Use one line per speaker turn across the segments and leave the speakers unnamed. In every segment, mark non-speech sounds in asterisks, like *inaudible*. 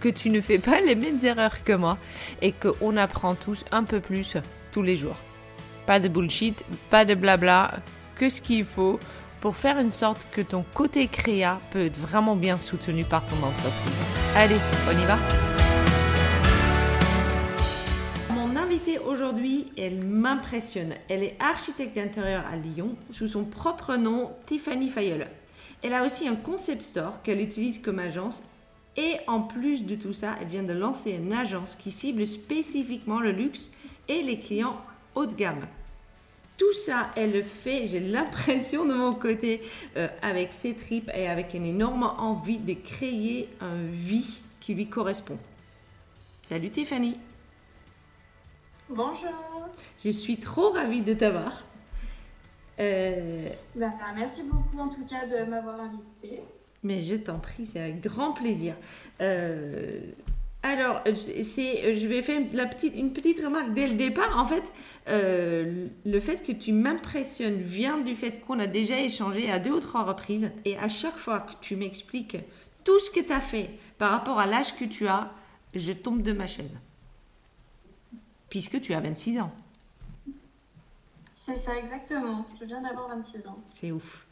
que tu ne fais pas les mêmes erreurs que moi et qu'on apprend tous un peu plus tous les jours. Pas de bullshit, pas de blabla, que ce qu'il faut pour faire une sorte que ton côté créa peut être vraiment bien soutenu par ton entreprise. Allez, on y va Mon invitée aujourd'hui, elle m'impressionne. Elle est architecte d'intérieur à Lyon sous son propre nom, Tiffany Fayeul. Elle a aussi un concept store qu'elle utilise comme agence et en plus de tout ça, elle vient de lancer une agence qui cible spécifiquement le luxe et les clients haut de gamme. Tout ça, elle le fait, j'ai l'impression de mon côté, euh, avec ses tripes et avec une énorme envie de créer une vie qui lui correspond. Salut Tiffany.
Bonjour.
Je suis trop ravie de t'avoir.
Euh... Bah, merci beaucoup en tout cas de m'avoir invitée.
Mais je t'en prie, c'est un grand plaisir. Euh, alors, c'est, je vais faire une petite remarque dès le départ. En fait, euh, le fait que tu m'impressionnes vient du fait qu'on a déjà échangé à deux ou trois reprises. Et à chaque fois que tu m'expliques tout ce que tu as fait par rapport à l'âge que tu as, je tombe de ma chaise. Puisque tu as 26 ans.
C'est ça, exactement. Je viens d'avoir 26 ans.
C'est ouf.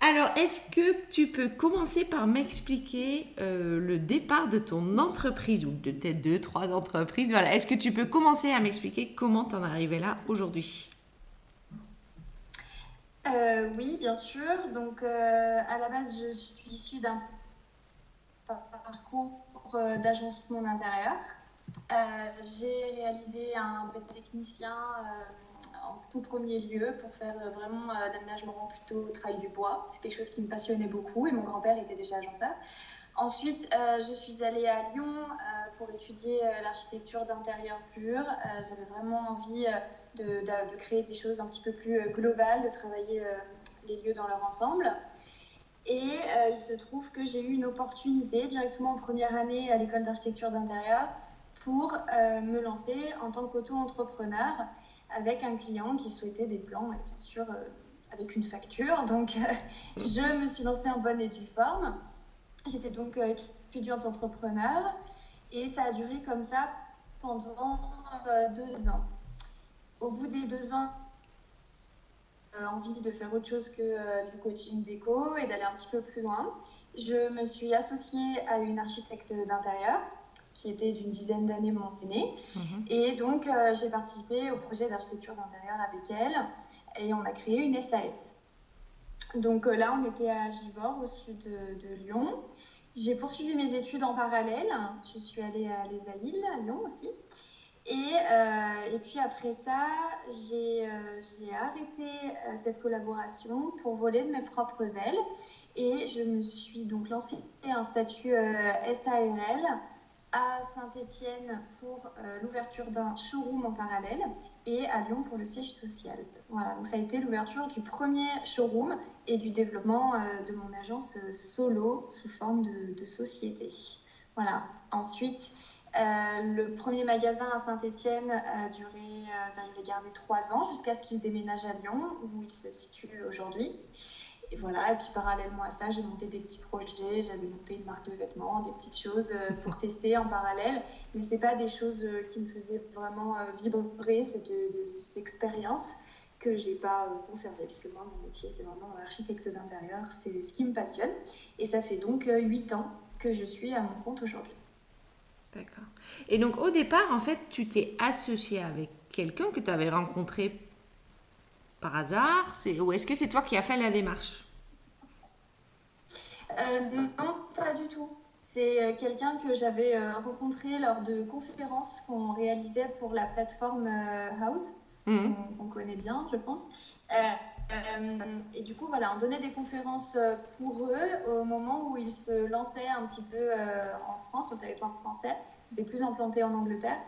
Alors, est-ce que tu peux commencer par m'expliquer euh, le départ de ton entreprise ou de tes deux, trois entreprises? Voilà. Est-ce que tu peux commencer à m'expliquer comment tu en es arrivé là aujourd'hui?
Euh, Oui, bien sûr. Donc, euh, à la base, je suis issue d'un parcours d'agencement d'intérieur. J'ai réalisé un brevet technicien en tout premier lieu pour faire euh, vraiment euh, d'aménagement plutôt travail du bois. C'est quelque chose qui me passionnait beaucoup et mon grand-père était déjà agenceur. Ensuite, euh, je suis allée à Lyon pour étudier l'architecture d'intérieur pur. J'avais vraiment envie de, de, créer des choses un petit peu plus globales, de travailler les lieux dans leur ensemble. Et il se trouve que j'ai eu une opportunité directement en première année à l'école d'architecture d'intérieur pour me lancer en tant qu'auto-entrepreneur avec un client qui souhaitait des plans, et bien sûr euh, avec une facture. Donc, euh, *laughs* je me suis lancée en bonne et due forme. J'étais donc euh, étudiante entrepreneur et ça a duré comme ça pendant deux ans. Au bout des deux ans, envie de faire autre chose que du coaching déco et d'aller un petit peu plus loin. Je me suis associée à une architecte d'intérieur qui était d'une dizaine d'années mon aînée. Mhm. Et donc, euh, j'ai participé au projet d'architecture d'intérieur avec elle et on a créé une SAS. Donc euh, là, on était à Givors, au sud de, Lyon. J'ai poursuivi mes études en parallèle. Je suis allée à Les Alilles, à Lyon aussi. Et, euh, et puis après ça, j'ai arrêté cette collaboration pour voler de mes propres ailes. Et je me suis donc lancée un statut SARL à Saint-Étienne pour euh, l'ouverture d'un showroom en parallèle et à Lyon pour le siège social. Voilà, donc ça a été l'ouverture du premier showroom et du développement euh, de mon agence euh, solo sous forme de, société. Voilà. Ensuite, le premier magasin à Saint-Étienne a duré, ben, il a gardé trois ans jusqu'à ce qu'il déménage à Lyon où il se situe aujourd'hui. Et voilà, et puis parallèlement à ça, j'ai monté des petits projets, j'avais monté une marque de vêtements, des petites choses euh, *laughs* pour tester en parallèle. Mais ce pas des choses euh, qui me faisaient vraiment euh, vibrer, c'était des expériences que j'ai pas conservées, puisque moi, mon métier, c'est vraiment architecte d'intérieur, c'est ce qui me passionne. Et ça fait donc huit ans que je suis à mon compte aujourd'hui.
D'accord. Et donc au départ, en fait, tu t'es associé avec quelqu'un que tu avais rencontré par hasard Ou est-ce que c'est toi qui as fait la démarche?
Euh, Non, pas du tout. C'est euh, quelqu'un que j'avais euh, rencontré lors de conférences qu'on réalisait pour la plateforme House, mhm. qu'on connaît bien, je pense. et du coup, voilà, on donnait des conférences pour eux au moment où ils se lançaient un petit peu en France, au territoire français. C'était plus implanté en Angleterre.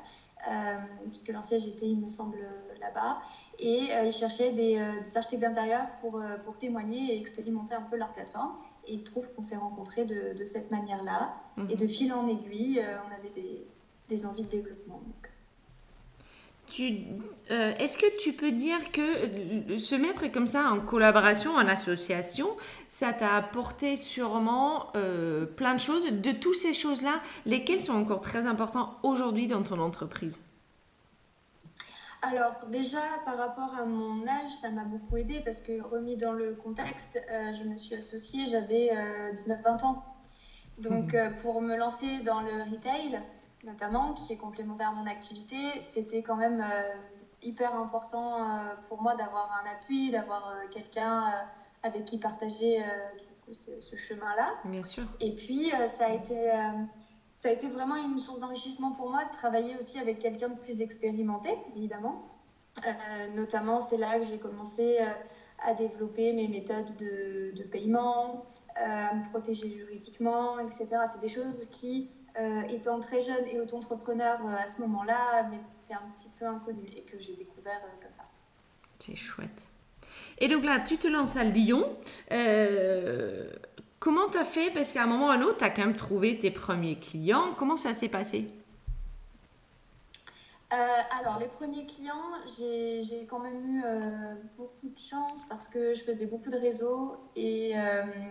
puisque siège était, il me semble, là-bas. Et ils cherchaient des, architectes d'intérieur pour, pour témoigner et expérimenter un peu leur plateforme. Et il se trouve qu'on s'est rencontrés de, de, cette manière-là. Mhm. Et de fil en aiguille, on avait des, des envies de développement.
Euh, est-ce que tu peux dire que se mettre comme ça en collaboration, en association, ça t'a apporté sûrement euh, plein de choses. De toutes ces choses-là, lesquelles sont encore très importantes aujourd'hui dans ton entreprise?
Alors déjà par rapport à mon âge, ça m'a beaucoup aidé parce que remis dans le contexte, euh, je me suis associée, j'avais 19-20 ans. Donc mmh. pour me lancer dans le retail, notamment, qui est complémentaire à mon activité, c'était quand même euh, hyper important euh, pour moi d'avoir un appui, d'avoir euh, quelqu'un avec qui partager ce, chemin-là.
Bien sûr.
Et puis, ça, a été, ça a été vraiment une source d'enrichissement pour moi de travailler aussi avec quelqu'un de plus expérimenté, évidemment. notamment, c'est là que j'ai commencé à développer mes méthodes de, paiement, à me protéger juridiquement, etc. C'est des choses qui euh, étant très jeune et auto-entrepreneur euh, à ce moment-là, m'était un petit peu inconnu et que j'ai découvert euh, comme ça.
C'est chouette. Et donc là, tu te lances à Lyon. Comment tu as fait? Parce qu'à un moment ou à un autre, tu as quand même trouvé tes premiers clients. Comment ça s'est passé?
Alors, les premiers clients, j'ai quand même eu beaucoup de chance parce que je faisais beaucoup de réseaux et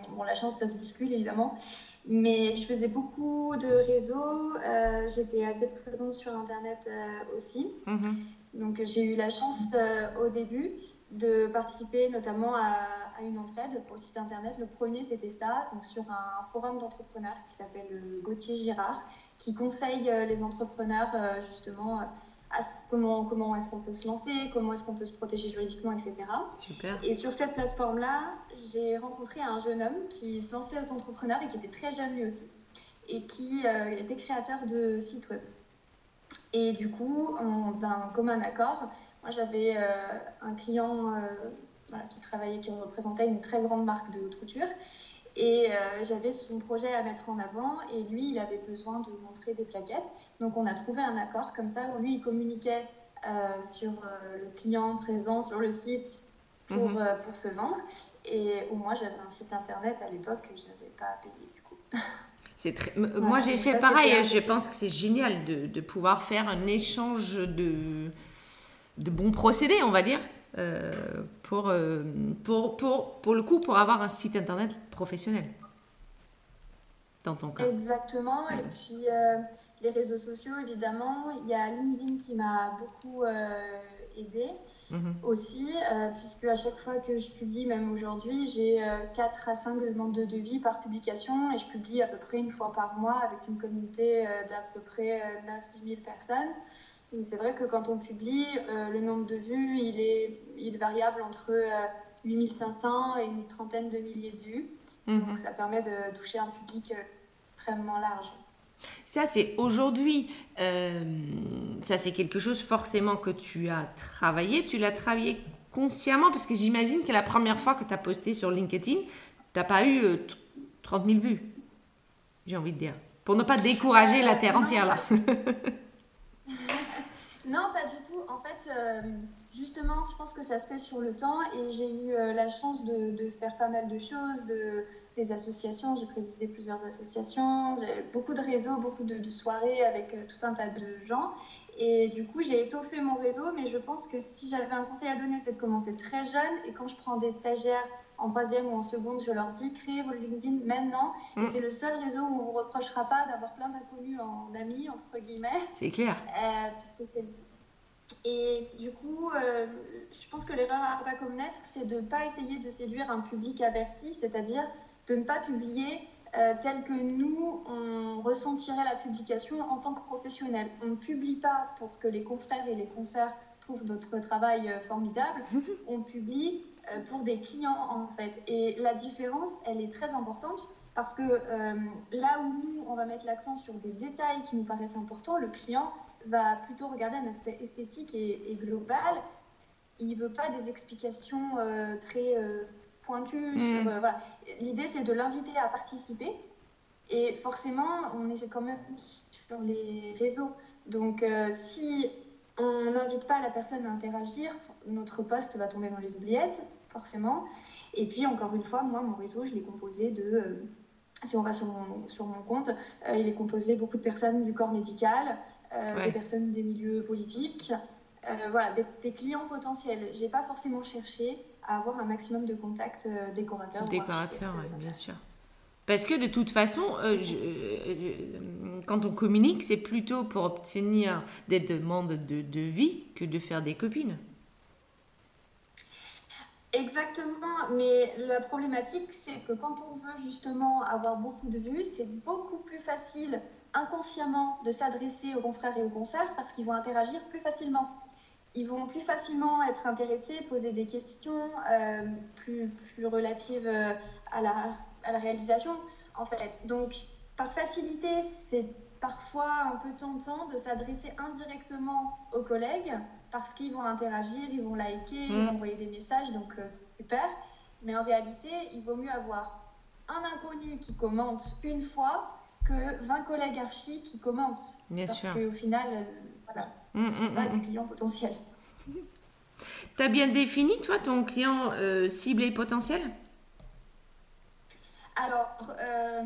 bon, la chance, ça se bouscule évidemment. Mais je faisais beaucoup de réseaux. Euh, j'étais assez présente sur Internet euh, aussi. Mhm. Donc j'ai eu la chance euh, au début de participer notamment à, une entraide pour le site Internet. Le premier, c'était ça, donc sur un forum d'entrepreneurs qui s'appelle Gauthier Girard, qui conseille les entrepreneurs justement comment, comment est-ce qu'on peut se lancer, comment est-ce qu'on peut se protéger juridiquement, etc.
Super.
Et sur cette plateforme-là, j'ai rencontré un jeune homme qui se lançait auto-entrepreneur et qui était très jeune lui aussi, et qui euh, était créateur de sites web. Et du coup, d'un commun accord, moi j'avais euh, un client euh, qui travaillait, qui représentait une très grande marque de haute couture. Et euh, j'avais son projet à mettre en avant et lui, il avait besoin de montrer des plaquettes. Donc on a trouvé un accord comme ça où lui, il communiquait euh, sur euh, le client présent sur le site pour, mhm. pour se vendre. Et où moi, j'avais un site internet à l'époque que je n'avais pas payé du coup. *laughs*
C'est très... Moi, j'ai fait pareil. Je pense que c'est génial de, de, pouvoir faire un échange de, de bons procédés, on va dire. Euh, pour, euh, pour, pour, pour, le coup, pour avoir un site internet professionnel. Dans ton cas.
Exactement. Et puis, euh, les réseaux sociaux, évidemment. Il y a LinkedIn qui m'a beaucoup aidé mhm. aussi, puisque à chaque fois que je publie, même aujourd'hui, j'ai 4 à 5 demandes de devis par publication et je publie à peu près une fois par mois avec une communauté d'à peu près 9-10 000 personnes. C'est vrai que quand on publie, euh, le nombre de vues, il est, il est variable entre 8500 euh, et une trentaine de milliers de vues. Mhm. Donc ça permet de toucher un public euh, extrêmement large.
Ça, c'est aujourd'hui, ça c'est quelque chose forcément que tu as travaillé. Tu l'as travaillé consciemment parce que j'imagine que la première fois que tu as posté sur LinkedIn, tu n'as pas eu 30 000 vues, j'ai envie de dire. Pour ne pas décourager la terre entière là. *laughs*
Non, pas du tout. En fait, euh, justement, je pense que ça se fait sur le temps et j'ai eu euh, la chance de, faire pas mal de choses, de, des associations. J'ai présidé plusieurs associations, j'ai beaucoup de réseaux, beaucoup de, soirées avec euh, tout un tas de gens. Et du coup, j'ai étoffé mon réseau, mais je pense que si j'avais un conseil à donner, c'est de commencer très jeune. Et quand je prends des stagiaires en troisième ou en seconde, je leur dis créez votre LinkedIn maintenant. Mm. C'est le seul réseau où on ne vous reprochera pas d'avoir plein d'inconnus en amis, entre guillemets.
C'est clair.
Euh, puisque c'est et du coup, euh, je pense que l'erreur à pas commettre, c'est de ne pas essayer de séduire un public averti, c'est-à-dire de ne pas publier euh, tel que nous, on ressentirait la publication en tant que professionnel. On ne publie pas pour que les confrères et les consoeurs trouvent notre travail formidable, *laughs* on publie pour des clients en fait. Et la différence, elle est très importante parce que euh, là où nous, on va mettre l'accent sur des détails qui nous paraissent importants, le client va plutôt regarder un aspect esthétique et, global. Il ne veut pas des explications euh, très pointues. Mm. voilà. L'idée, c'est de l'inviter à participer. Et forcément, on est quand même sur les réseaux Donc, si on n'invite pas la personne à interagir, notre poste va tomber dans les oubliettes, forcément. Et puis, encore une fois, moi, mon réseau, je l'ai composé de si on va sur mon, sur mon compte, il est composé beaucoup de personnes du corps médical, des personnes des milieux politiques, voilà, des, clients potentiels. J'ai pas forcément cherché à avoir un maximum de contacts décorateurs.
Décorateurs, bien sûr. Parce que de toute façon, euh, je, euh, quand on communique, c'est plutôt pour obtenir des demandes de, de, vie que de faire des copines.
Exactement, mais la problématique, c'est que quand on veut justement avoir beaucoup de vues, c'est beaucoup plus facile inconsciemment de s'adresser aux confrères et aux consoeurs parce qu'ils vont interagir plus facilement. Ils vont plus facilement être intéressés, poser des questions euh, plus, relatives à la à la réalisation, en fait. Donc, par facilité, c'est parfois un peu tentant de s'adresser indirectement aux collègues parce qu'ils vont interagir, ils vont liker, ils vont mm. envoyer des messages, donc euh, c'est super. Mais en réalité, il vaut mieux avoir un inconnu qui commente une fois que 20 collègues archi qui commentent.
Bien parce
qu'au final, euh, voilà, mm, mm, pas des clients potentiels.
Tu as bien défini, toi, ton client euh, ciblé potentiel?
Alors, euh,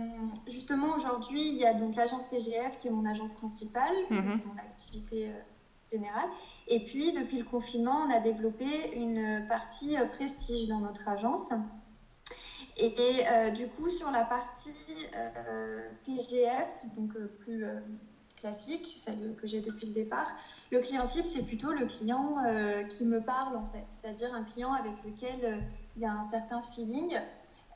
justement, aujourd'hui, il y a donc l'agence TGF qui est mon agence principale, mhm. mon activité euh, générale. Et puis, depuis le confinement, on a développé une partie euh, prestige dans notre agence. Et, du coup, sur la partie TGF, donc plus classique, celle que j'ai depuis le départ, le client cible, c'est plutôt le client qui me parle en fait, c'est-à-dire un client avec lequel il y a un certain feeling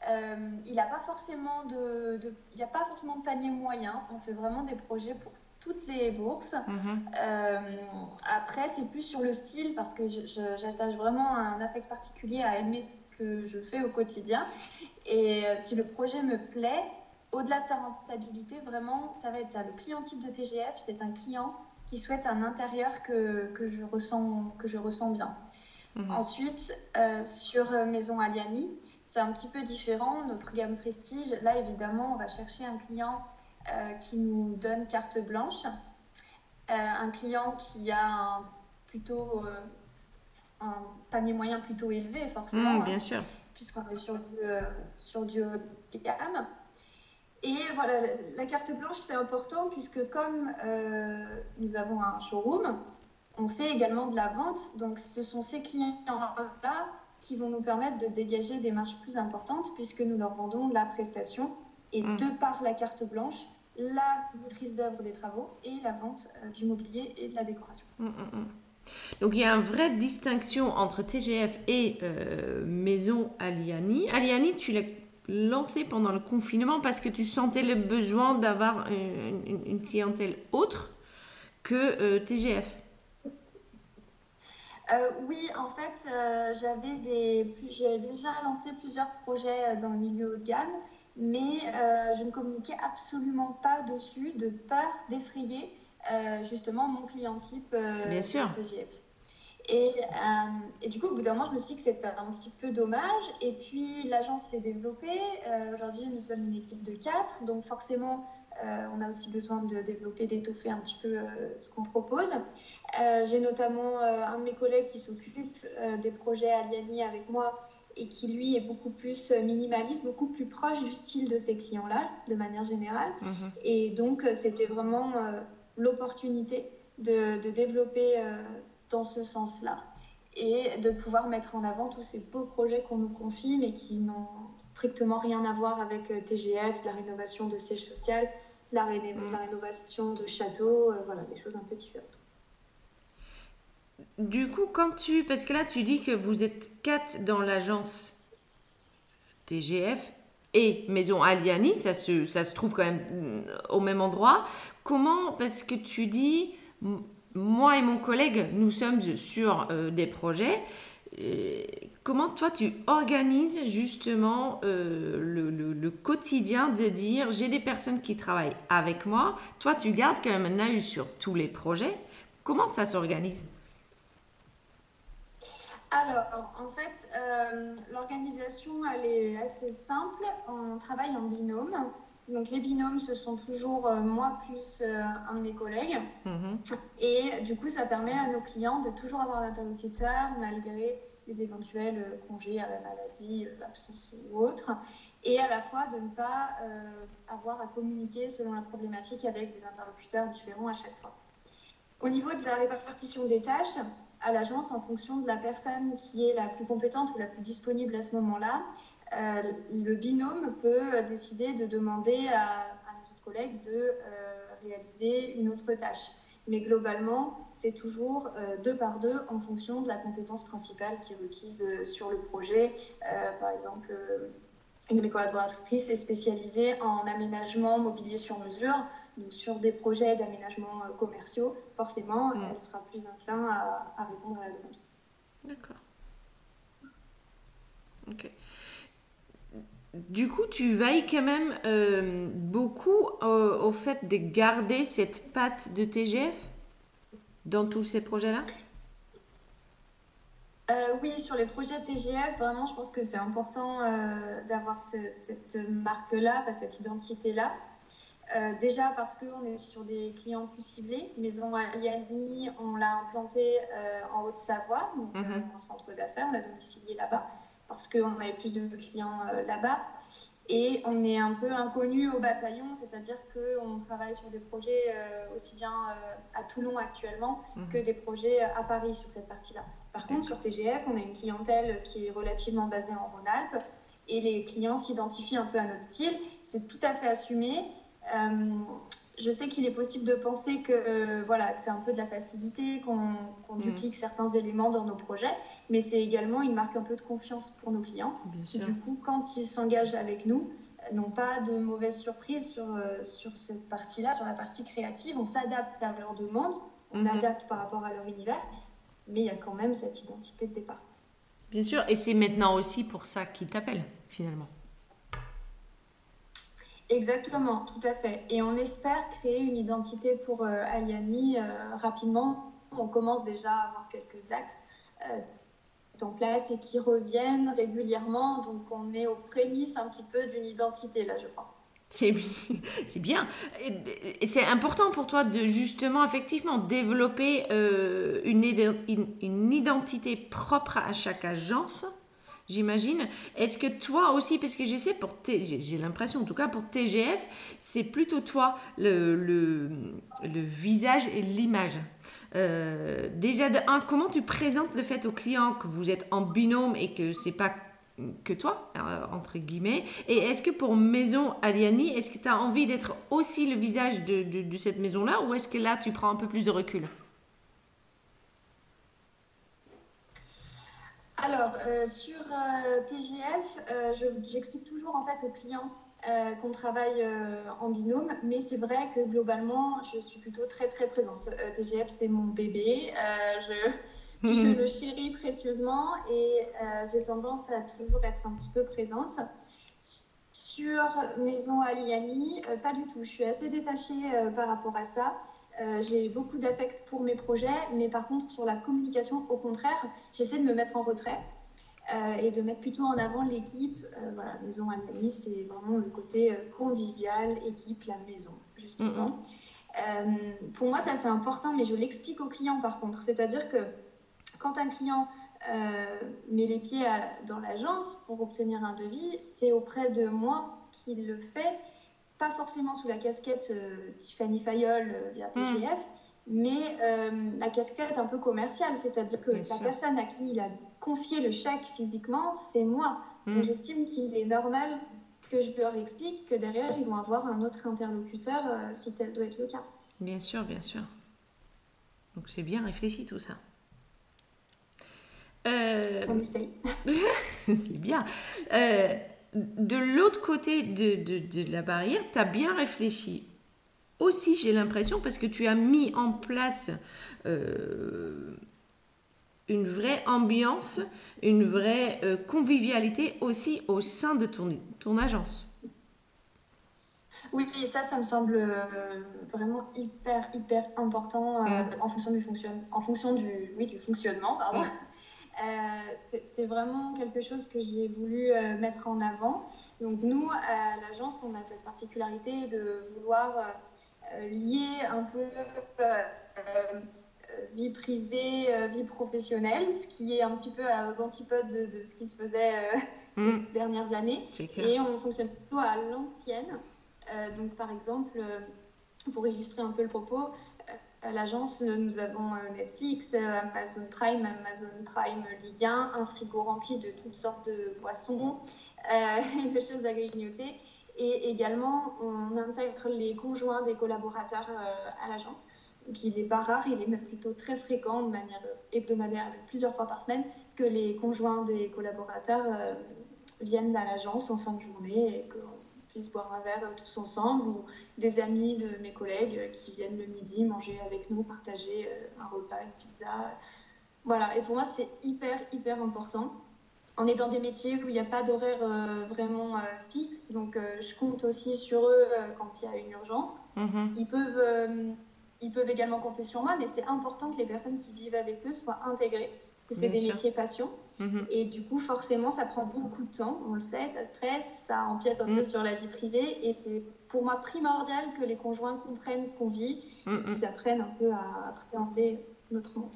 euh, il n'a pas forcément de, il a pas forcément de panier moyen. On fait vraiment des projets pour toutes les bourses. Mhm. Euh, après, c'est plus sur le style parce que j'attache vraiment un affect particulier à aimer ce que je fais au quotidien. Et euh, si le projet me plaît, au-delà de sa rentabilité, vraiment, ça va être ça. Le client type de TGF, c'est un client qui souhaite un intérieur que, que, je, ressens, que je ressens bien. Mhm. Ensuite, sur Maison Aliani, c'est un petit peu différent. Notre gamme Prestige, là évidemment, on va chercher un client euh, qui nous donne carte blanche, euh, un client qui a un, plutôt euh, un panier moyen plutôt élevé, forcément.
Mmh, bien sûr.
Puisqu'on est sur du, sur du haut de gamme. Et voilà, la carte blanche, c'est important puisque comme nous avons un showroom, on fait également de la vente. Donc, ce sont ces clients-là qui vont nous permettre de dégager des marges plus importantes puisque nous leur vendons la prestation et mm. de par la carte blanche, la maîtrise d'œuvre des travaux et la vente euh, du mobilier et de la décoration. Mm, mm,
Donc il y a une vraie distinction entre TGF et euh, Maison Aliani. Aliani, tu l'as lancé pendant le confinement parce que tu sentais le besoin d'avoir une, clientèle autre que euh, TGF.
Euh, oui, en fait, euh, j'avais des, j'ai déjà lancé plusieurs projets euh, dans le milieu haut de gamme, mais je ne communiquais absolument pas dessus de peur d'effrayer justement mon client type
Bien sûr.
Et, et, du coup, au bout d'un moment, je me suis dit que c'était un petit peu dommage. Et puis, l'agence s'est développée. Aujourd'hui, nous sommes une équipe de quatre. Donc, forcément, euh, on a aussi besoin de développer, d'étoffer un petit peu euh, ce qu'on propose. Euh, j'ai notamment un de mes collègues qui s'occupe des projets Aliani avec moi et qui lui est beaucoup plus minimaliste, beaucoup plus proche du style de ces clients-là, de manière générale. Mhm. Et donc, c'était vraiment l'opportunité de, développer dans ce sens-là et de pouvoir mettre en avant tous ces beaux projets qu'on nous confie, mais qui n'ont strictement rien à voir avec TGF, la rénovation de sièges sociaux, la, mm. la rénovation de châteaux, euh, voilà, des choses un peu différentes.
Du coup, quand tu. Parce que là, tu dis que vous êtes quatre dans l'agence TGF et Maison Aliani, ça se, ça se trouve quand même mm, au même endroit. Comment. Parce que tu dis. Moi et mon collègue, nous sommes sur euh, des projets comment toi tu organises justement euh, le, quotidien de dire j'ai des personnes qui travaillent avec moi, toi tu gardes quand même un œil sur tous les projets. Comment ça s'organise?
Alors, en fait, euh, l'organisation, elle est assez simple. On travaille en binôme. Donc les binômes, ce sont toujours moi plus un de mes collègues. Mhm. Et du coup, ça permet à nos clients de toujours avoir un interlocuteur malgré les éventuels congés à la maladie, l'absence ou autre. Et à la fois de ne pas avoir à communiquer selon la problématique avec des interlocuteurs différents à chaque fois. Au niveau de la répartition des tâches, à l'agence, en fonction de la personne qui est la plus compétente ou la plus disponible à ce moment-là, euh, le binôme peut décider de demander à, nos autres collègues de euh, réaliser une autre tâche. Mais globalement, c'est toujours euh, deux par deux en fonction de la compétence principale qui est requise sur le projet. par exemple, une de mes collaboratrices est spécialisée en aménagement mobilier sur mesure. Donc, sur des projets d'aménagement commerciaux, forcément, mm. elle sera plus inclin à, à répondre à la demande.
D'accord. Ok. Du coup, tu veilles quand même euh, beaucoup au, fait de garder cette patte de TGF dans tous ces projets-là?
Euh, Oui, sur les projets TGF, vraiment, je pense que c'est important euh, d'avoir cette marque-là, cette identité-là. déjà parce qu'on est sur des clients plus ciblés. Maison Aliani, on l'a implanté en Haute-Savoie, donc mhm. en centre d'affaires, on l'a domicilié là-bas parce qu'on avait plus de clients euh, là-bas. Et on est un peu inconnu au bataillon, c'est-à-dire qu'on travaille sur des projets euh, aussi bien euh, à Toulon actuellement mhm. que des projets à Paris sur cette partie-là. Par contre, sur TGF, on a une clientèle qui est relativement basée en Rhône-Alpes et les clients s'identifient un peu à notre style. C'est tout à fait assumé je sais qu'il est possible de penser que euh, voilà, c'est un peu de la facilité, qu'on mm. duplique certains éléments dans nos projets, mais c'est également une marque un peu de confiance pour nos clients. Qui, du coup, quand ils s'engagent avec nous, n'ont pas de mauvaises surprises sur, euh, sur cette partie-là, sur la partie créative. On s'adapte à leurs demandes, on mm-hmm. adapte par rapport à leur univers, mais il y a quand même cette identité de départ.
Bien sûr, et c'est maintenant aussi pour ça qu'ils t'appellent, finalement.
Exactement, tout à fait. Et on espère créer une identité pour euh, Aliani euh, rapidement. On commence déjà à avoir quelques axes euh, en place et qui reviennent régulièrement. Donc on est aux prémices un petit peu d'une identité là, je crois.
C'est *laughs* bien. C'est important pour toi de justement, effectivement, développer une, une identité propre à chaque agence j'imagine. Est-ce que toi aussi, parce que je sais, pour j'ai l'impression, en tout cas pour TGF, c'est plutôt toi le, visage et l'image. Euh, déjà, de un, comment tu présentes le fait au client que vous êtes en binôme et que c'est pas que toi, euh, entre guillemets. Et est-ce que pour Maison Aliani, est-ce que tu as envie d'être aussi le visage de, de cette maison-là ou est-ce que là, tu prends un peu plus de recul?
Alors, euh, sur euh, TGF, euh, j'explique toujours en fait aux clients qu'on travaille en binôme, mais c'est vrai que globalement, je suis plutôt très très présente. TGF, c'est mon bébé, je, *laughs* je, le chéris précieusement et j'ai tendance à toujours être un petit peu présente. Sur Maison Aliani, pas du tout. Je suis assez détachée par rapport à ça. Euh, j'ai beaucoup d'affect pour mes projets, mais par contre, sur la communication, au contraire, j'essaie de me mettre en retrait euh, et de mettre plutôt en avant l'équipe. Euh, voilà, Maison Amélie, c'est vraiment le côté convivial, équipe, la maison, justement. Mm-hmm. pour moi, ça c'est important, mais je l'explique aux clients par contre. C'est-à-dire que quand un client met les pieds dans l'agence pour obtenir un devis, c'est auprès de moi qu'il le fait pas forcément sous la casquette euh, Tiffany Fayol euh, via hmm. TGF, mais euh, la casquette un peu commerciale, c'est-à-dire que la personne à qui il a confié le chèque physiquement, c'est moi. Hmm. Donc j'estime qu'il est normal que je leur explique que derrière, ils vont avoir un autre interlocuteur si tel doit être le cas.
Bien sûr, bien sûr. Donc c'est bien réfléchi tout ça.
On essaye. *laughs*
c'est bien de l'autre côté de, la barrière, tu as bien réfléchi. Aussi, j'ai l'impression, parce que tu as mis en place euh, une vraie ambiance, une vraie euh, convivialité aussi au sein de ton, ton agence.
Oui, ça, ça me semble euh, vraiment hyper, hyper important en fonction du, fonction, en fonction du, oui, du fonctionnement. Pardon. C'est vraiment quelque chose que j'ai voulu mettre en avant. Donc nous, à l'agence, on a cette particularité de vouloir lier un peu vie privée, vie professionnelle, ce qui est un petit peu aux antipodes de, ce qui se faisait *laughs* ces mm. dernières années. Et on fonctionne plutôt à l'ancienne. donc par exemple, pour illustrer un peu le propos, l'agence, nous avons euh, Netflix, euh, Amazon Prime, Amazon Prime Ligue 1, un frigo rempli de toutes sortes de boissons euh, et *laughs* de choses à grignoter. Et également, on intègre les conjoints des collaborateurs à l'agence. Donc, il n'est pas rare, il est même plutôt très fréquent, de manière hebdomadaire, plusieurs fois par semaine, que les conjoints des collaborateurs viennent à l'agence en fin de journée et qu'on puisse boire un verre tous ensemble des amis de mes collègues qui viennent le midi manger avec nous, partager euh, un repas, une pizza. Voilà, et pour moi c'est hyper, hyper important. On est dans des métiers où il n'y a pas d'horaire euh, vraiment euh, fixe, donc je compte aussi sur eux quand il y a une urgence. Mm-hmm. Ils peuvent ils peuvent également compter sur moi, mais c'est important que les personnes qui vivent avec eux soient intégrées, parce que c'est des métiers passion. Mhm. Et du coup, forcément, ça prend beaucoup de temps, on le sait, ça stresse, ça empiète un peu mhm. sur la vie privée, et c'est pour moi primordial que les conjoints comprennent ce qu'on vit, et qu'ils apprennent un peu à appréhender notre monde.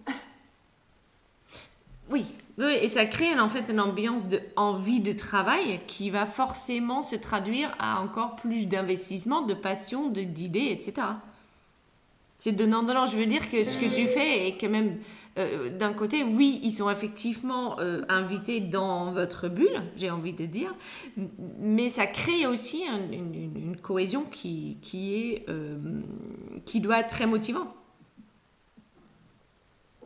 Oui, oui, et ça crée en fait une ambiance de envie de travail qui va forcément se traduire à encore plus d'investissement, de passion, d'idées, etc. C'est donnant-donnant. Je veux dire que ce que tu fais est quand même, euh, d'un côté, oui, ils sont effectivement euh, invités dans votre bulle, j'ai envie de dire, mais ça crée aussi une, cohésion qui, qui, est, euh, qui doit être très motivant.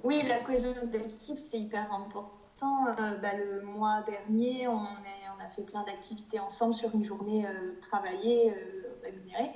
Oui, la cohésion d'équipe, c'est hyper important. Bah, le mois dernier, on, a fait plein d'activités ensemble sur une journée travaillée, rémunérée.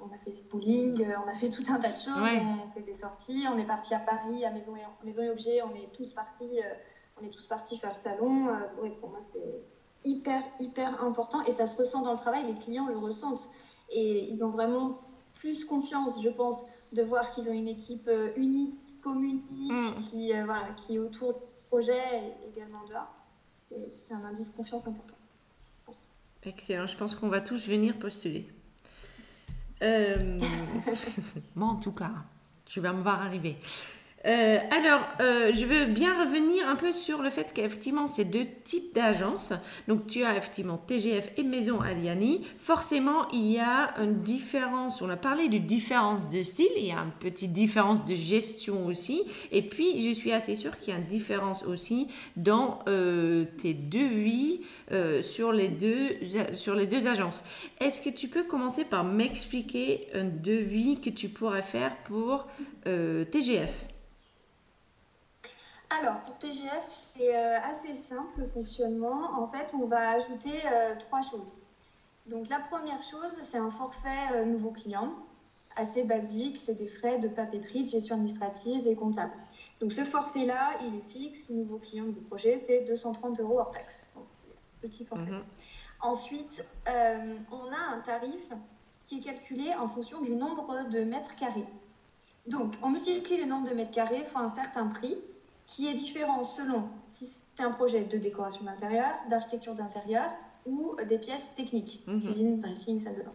On a fait du bowling, euh, on a fait tout un tas de choses, on fait des sorties, on est parti à Paris, à Maison et, Maison et Objets, on est tous partis, euh, on est tous partis faire le salon. Euh, pour moi, c'est hyper, hyper important et ça se ressent dans le travail, les clients le ressentent et ils ont vraiment plus confiance, je pense, de voir qu'ils ont une équipe unique, qui communique, mm. qui, voilà, qui est autour du projet et également dehors. C'est un indice de confiance important.
Excellent, je pense qu'on va tous venir postuler. Euh, *laughs* moi, en tout cas, tu vas me voir arriver. Euh, alors, euh, je veux bien revenir un peu sur le fait qu'effectivement, ces deux types d'agences, donc tu as effectivement TGF et Maison Aliani, forcément, il y a une différence, on a parlé de différence de style, il y a une petite différence de gestion aussi, et puis je suis assez sûre qu'il y a une différence aussi dans euh, tes devis sur, les deux, sur les deux agences. Est-ce que tu peux commencer par m'expliquer un devis que tu pourrais faire pour TGF
alors, pour TGF, c'est euh, assez simple le fonctionnement. En fait, on va ajouter euh, trois choses. Donc, la première chose, c'est un forfait euh, nouveau client, assez basique. C'est des frais de papeterie, de gestion administrative et comptable. Donc, ce forfait-là, il est fixe. Nouveau client, du projet, c'est 230 euros hors taxe. Donc, petit forfait. Mhm. Ensuite, on a un tarif qui est calculé en fonction du nombre de mètres carrés. Donc, on multiplie le nombre de mètres carrés fois un certain prix qui est différent selon si c'est un projet de décoration d'intérieur, d'architecture d'intérieur ou des pièces techniques, mhm. cuisine, dressing, salle de bain.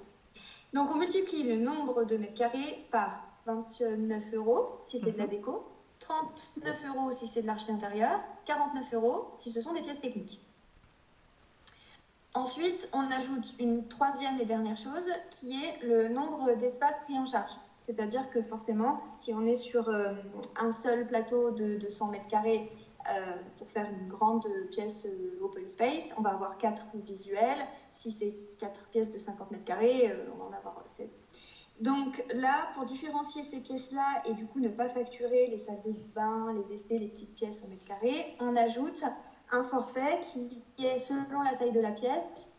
Donc on multiplie le nombre de mètres carrés par 29 euros si c'est de la mhm. déco, 39 euros si c'est de l'archi d'intérieur, 49 euros si ce sont des pièces techniques. Ensuite, on ajoute une troisième et dernière chose qui est le nombre d'espaces pris en charge. C'est-à-dire que forcément, si on est sur euh, un seul plateau de, 100 mètres carrés euh, pour faire une grande pièce euh, open space, on va avoir quatre visuels. Si c'est quatre pièces de 50 mètres carrés, on va en avoir 16. Donc là, pour différencier ces pièces-là et du coup ne pas facturer les salles de bain, les WC, les petites pièces en mètres carrés, on ajoute un forfait qui est selon la taille de la pièce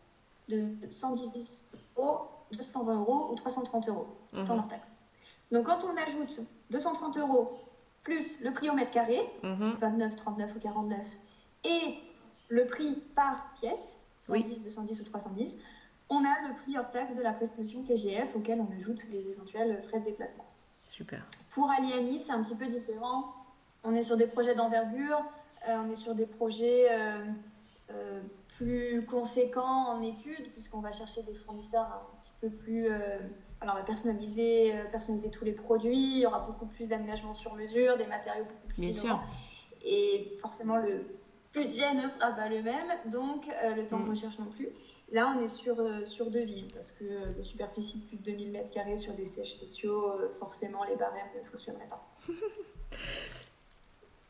de 110 euros, 220 euros ou 330 euros, tout en hors taxe. Donc quand on ajoute 230 euros plus le prix au mètre carré, 29, mhm. 39 ou 49, et le prix par pièce, 110, 210 ou 310, on a le prix hors taxe de la prestation TGF auquel on ajoute les éventuels frais de déplacement.
Super.
Pour Aliani, c'est un petit peu différent on est sur des projets d'envergure, on est sur des projets plus conséquents en études, puisqu'on va chercher des fournisseurs un petit peu plus alors, on va personnaliser, personnaliser tous les produits, il y aura beaucoup plus d'aménagement sur mesure, des matériaux beaucoup plus
Bien sûr.
Et forcément, le budget ne sera pas le même, donc le temps de mm. recherche non plus. Là, on est sur, euh, sur devis, parce que euh, des superficies de plus de 2000 m2 sur des sièges sociaux, euh, forcément, les barèmes ne fonctionneraient pas. *laughs*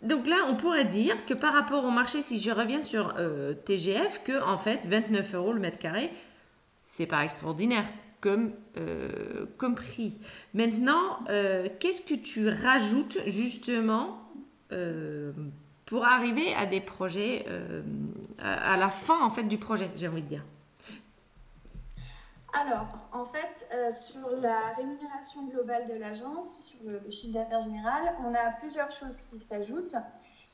Donc là, on pourrait dire que par rapport au marché, si je reviens sur TGF, que en fait, 29 euros le mètre carré, c'est pas extraordinaire comme, comme prix. Maintenant, qu'est-ce que tu rajoutes justement pour arriver à des projets, à, à, la fin en fait du projet, j'ai envie de dire?
Alors, en fait, euh, sur la rémunération globale de l'agence, sur le, chiffre d'affaires général, on a plusieurs choses qui s'ajoutent.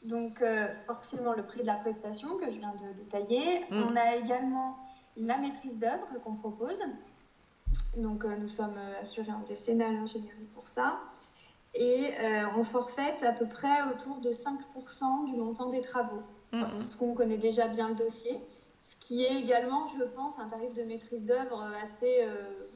Donc, euh, forcément, le prix de la prestation que je viens de détailler. Mm. On a également la maîtrise d'œuvre qu'on propose. Donc, euh, nous sommes assurés en décennale ingénierie pour ça. Et on forfaite à peu près autour de 5% du montant des travaux. Parce qu'on connaît déjà bien le dossier ce qui est également, je pense, un tarif de maîtrise d'œuvre assez euh,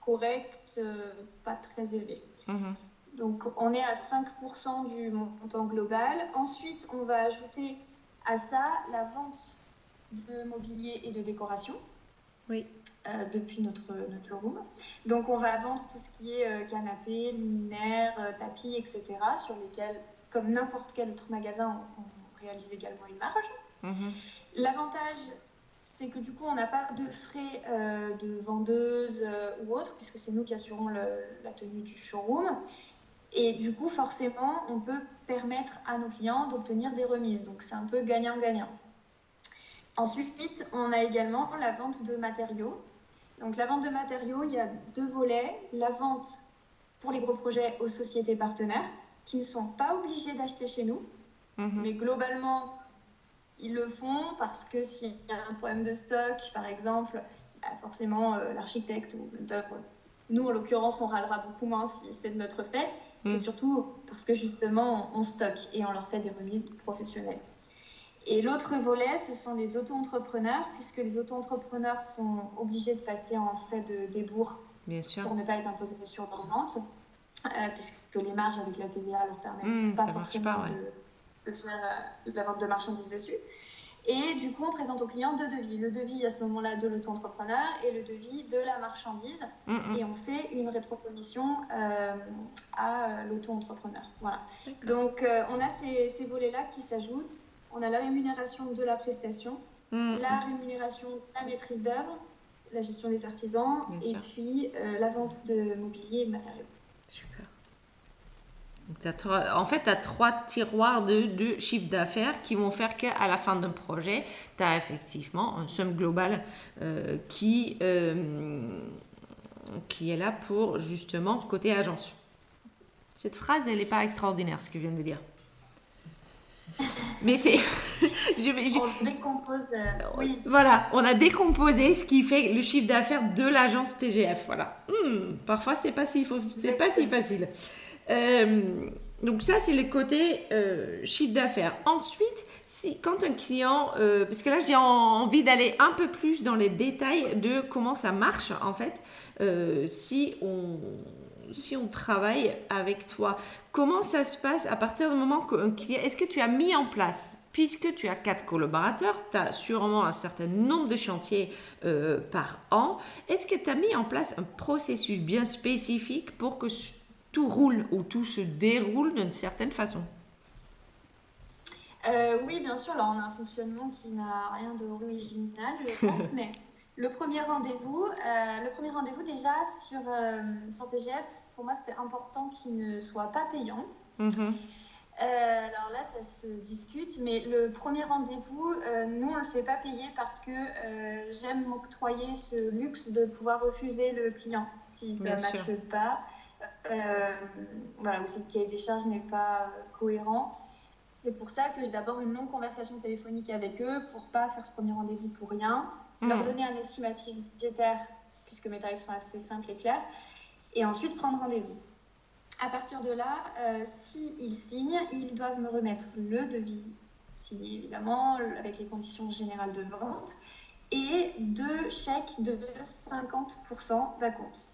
correct, euh, pas très élevé. Mhm. Donc on est à 5% du montant global. Ensuite, on va ajouter à ça la vente de mobilier et de décoration.
Oui.
Euh, depuis notre, notre showroom. Donc on va vendre tout ce qui est canapé, luminaires, tapis, etc. sur lesquels, comme n'importe quel autre magasin, on, réalise également une marge. Mhm. L'avantage, c'est que du coup, on n'a pas de frais euh, de vendeuse euh, ou autre, puisque c'est nous qui assurons la tenue du showroom. Et du coup, forcément, on peut permettre à nos clients d'obtenir des remises. Donc, c'est un peu gagnant-gagnant. Ensuite, on a également la vente de matériaux. Donc, la vente de matériaux, il y a deux volets. La vente pour les gros projets aux sociétés partenaires, qui ne sont pas obligés d'acheter chez nous. Mhm. Mais globalement, ils le font parce que s'il y a un problème de stock, par exemple, bah, forcément, euh, l'architecte ou l'œuvre, nous en l'occurrence, on râlera beaucoup moins si c'est de notre fait, et mm. surtout parce que justement, on, stocke et on leur fait des remises professionnelles. Et l'autre volet, ce sont les auto-entrepreneurs, puisque les auto-entrepreneurs sont obligés de passer en frais de débours
Bien sûr.
pour ne pas être imposés sur leur vente, euh, puisque les marges avec la TVA leur permettent mm, pas forcément de de faire euh, de la vente de marchandises dessus. Et du coup, on présente au client deux devis. Le devis à ce moment-là de l'auto-entrepreneur et le devis de la marchandise. Mm, mm. Et on fait une rétrocommission euh, à euh, l'auto-entrepreneur. Voilà. Donc, on a ces, ces volets-là qui s'ajoutent. On a la rémunération de la prestation, mm, la rémunération de la maîtrise d'œuvre, la gestion des artisans et puis la vente de mobilier et de matériaux.
en fait, tu as trois tiroirs de, de chiffre d'affaires qui vont faire qu'à la fin d'un projet, tu as effectivement un somme global euh, qui, euh, qui est là pour justement côté agence. Cette phrase, elle n'est pas extraordinaire, ce que je viens de dire. Mais c'est. *laughs*
on décompose. Euh, oui.
Voilà, on a décomposé ce qui fait le chiffre d'affaires de l'agence TGF. Voilà. Hmm, parfois, c'est pas si, c'est pas si facile. Euh, donc ça, c'est le côté euh, chiffre d'affaires. Ensuite, si, quand un client, euh, parce que là, j'ai envie d'aller un peu plus dans les détails de comment ça marche, en fait, si, on, si on travaille avec toi. Comment ça se passe à partir du moment qu'un client... Est-ce que tu as mis en place puisque tu as quatre collaborateurs, tu as sûrement un certain nombre de chantiers par an. Est-ce que tu as mis en place un processus bien spécifique pour que tout roule ou tout se déroule d'une certaine façon?
Euh, oui, bien sûr. Alors, on a un fonctionnement qui n'a rien d'original, je pense, *laughs* mais le premier rendez-vous, euh, le premier rendez-vous déjà sur, euh, sur TGF, pour moi, c'était important qu'il ne soit pas payant. Mhm. alors là, ça se discute, mais le premier rendez-vous, nous, on ne le fait pas payer parce que j'aime m'octroyer ce luxe de pouvoir refuser le client si ça ne marche pas. Euh, voilà, ou si le cahier des charges n'est pas cohérent. C'est pour ça que j'ai d'abord une longue conversation téléphonique avec eux pour pas faire ce premier rendez-vous pour rien, leur hmm. donner un estimatif budgétaire puisque mes tarifs sont assez simples et clairs, et ensuite prendre rendez-vous. à partir de là, euh, s'ils signent, ils doivent me remettre le devis signé évidemment, avec les conditions générales de vente, et deux chèques de 50% d'acompte.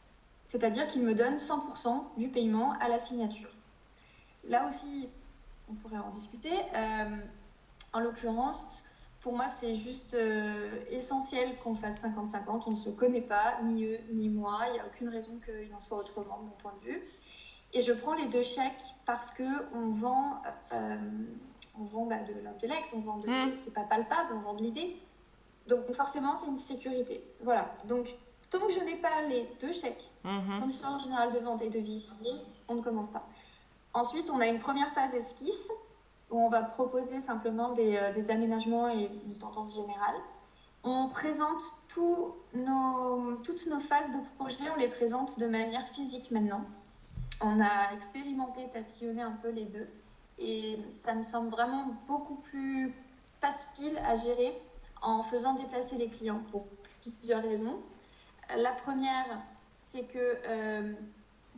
C'est-à-dire qu'ils me donnent 100% du paiement à la signature. Là aussi, on pourrait en discuter. Euh, en l'occurrence, pour moi, c'est juste euh, essentiel qu'on fasse 50-50. On ne se connaît pas, ni eux, ni moi. Il n'y a aucune raison qu'il en soit autrement, de mon point de vue. Et je prends les deux chèques parce qu'on vend, euh, on vend bah, de l'intellect, on vend de. Mmh. C'est pas palpable, on vend de l'idée. Donc forcément, c'est une sécurité. Voilà. Donc tant que je n'ai pas les deux chèques, mmh. conditions générales de vente et de vie on ne commence pas. Ensuite, on a une première phase esquisse on va proposer simplement des, euh, des aménagements et une tendance générale. On présente toutes nos phases de projet, on les présente de manière physique maintenant. On a expérimenté, tatillonné un peu les deux. Et ça me semble vraiment beaucoup plus facile à gérer en faisant déplacer les clients pour plusieurs raisons. La première, c'est que euh,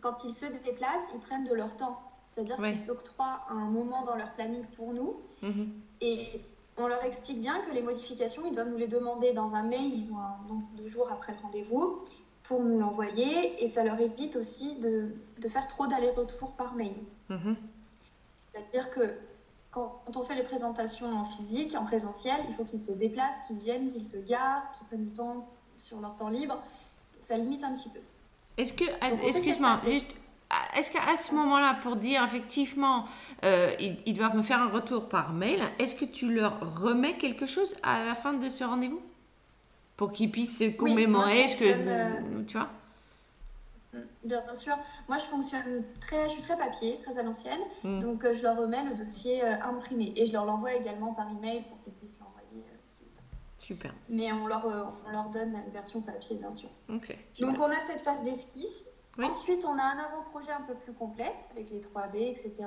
quand ils se déplacent, ils prennent de leur temps. C'est-à-dire qu'ils s'octroient un moment dans leur planning pour nous. Mhm. Et on leur explique bien que les modifications, ils doivent nous les demander dans un mail. Ils ont un nombre de jours après le rendez-vous pour nous l'envoyer. Et ça leur évite aussi de, de faire trop d'allers-retours par mail. Mhm. C'est-à-dire que quand on fait les présentations en physique, en présentiel, il faut qu'ils se déplacent, qu'ils viennent, qu'ils se garent, qu'ils prennent du temps sur leur temps libre. Ça limite un petit peu.
Est-ce que, excuse-moi, juste, est-ce qu'à ce moment-là, pour dire effectivement, euh, ils, doivent me faire un retour par mail, est-ce que tu leur remets quelque chose à la fin de ce rendez-vous? Pour qu'ils puissent se commémorer ce que. Euh, tu vois?
Bien sûr. Moi, je fonctionne très, je suis très papier, très à l'ancienne. Mm. Donc, euh, je leur remets le dossier imprimé et je leur l'envoie également par email pour qu'ils puissent l'envoyer aussi.
Super.
Mais on leur, on leur donne une version papier, bien sûr. Ok. Donc, on a cette phase d'esquisse. Ensuite, on a un avant-projet un peu plus complet avec les 3D, etc.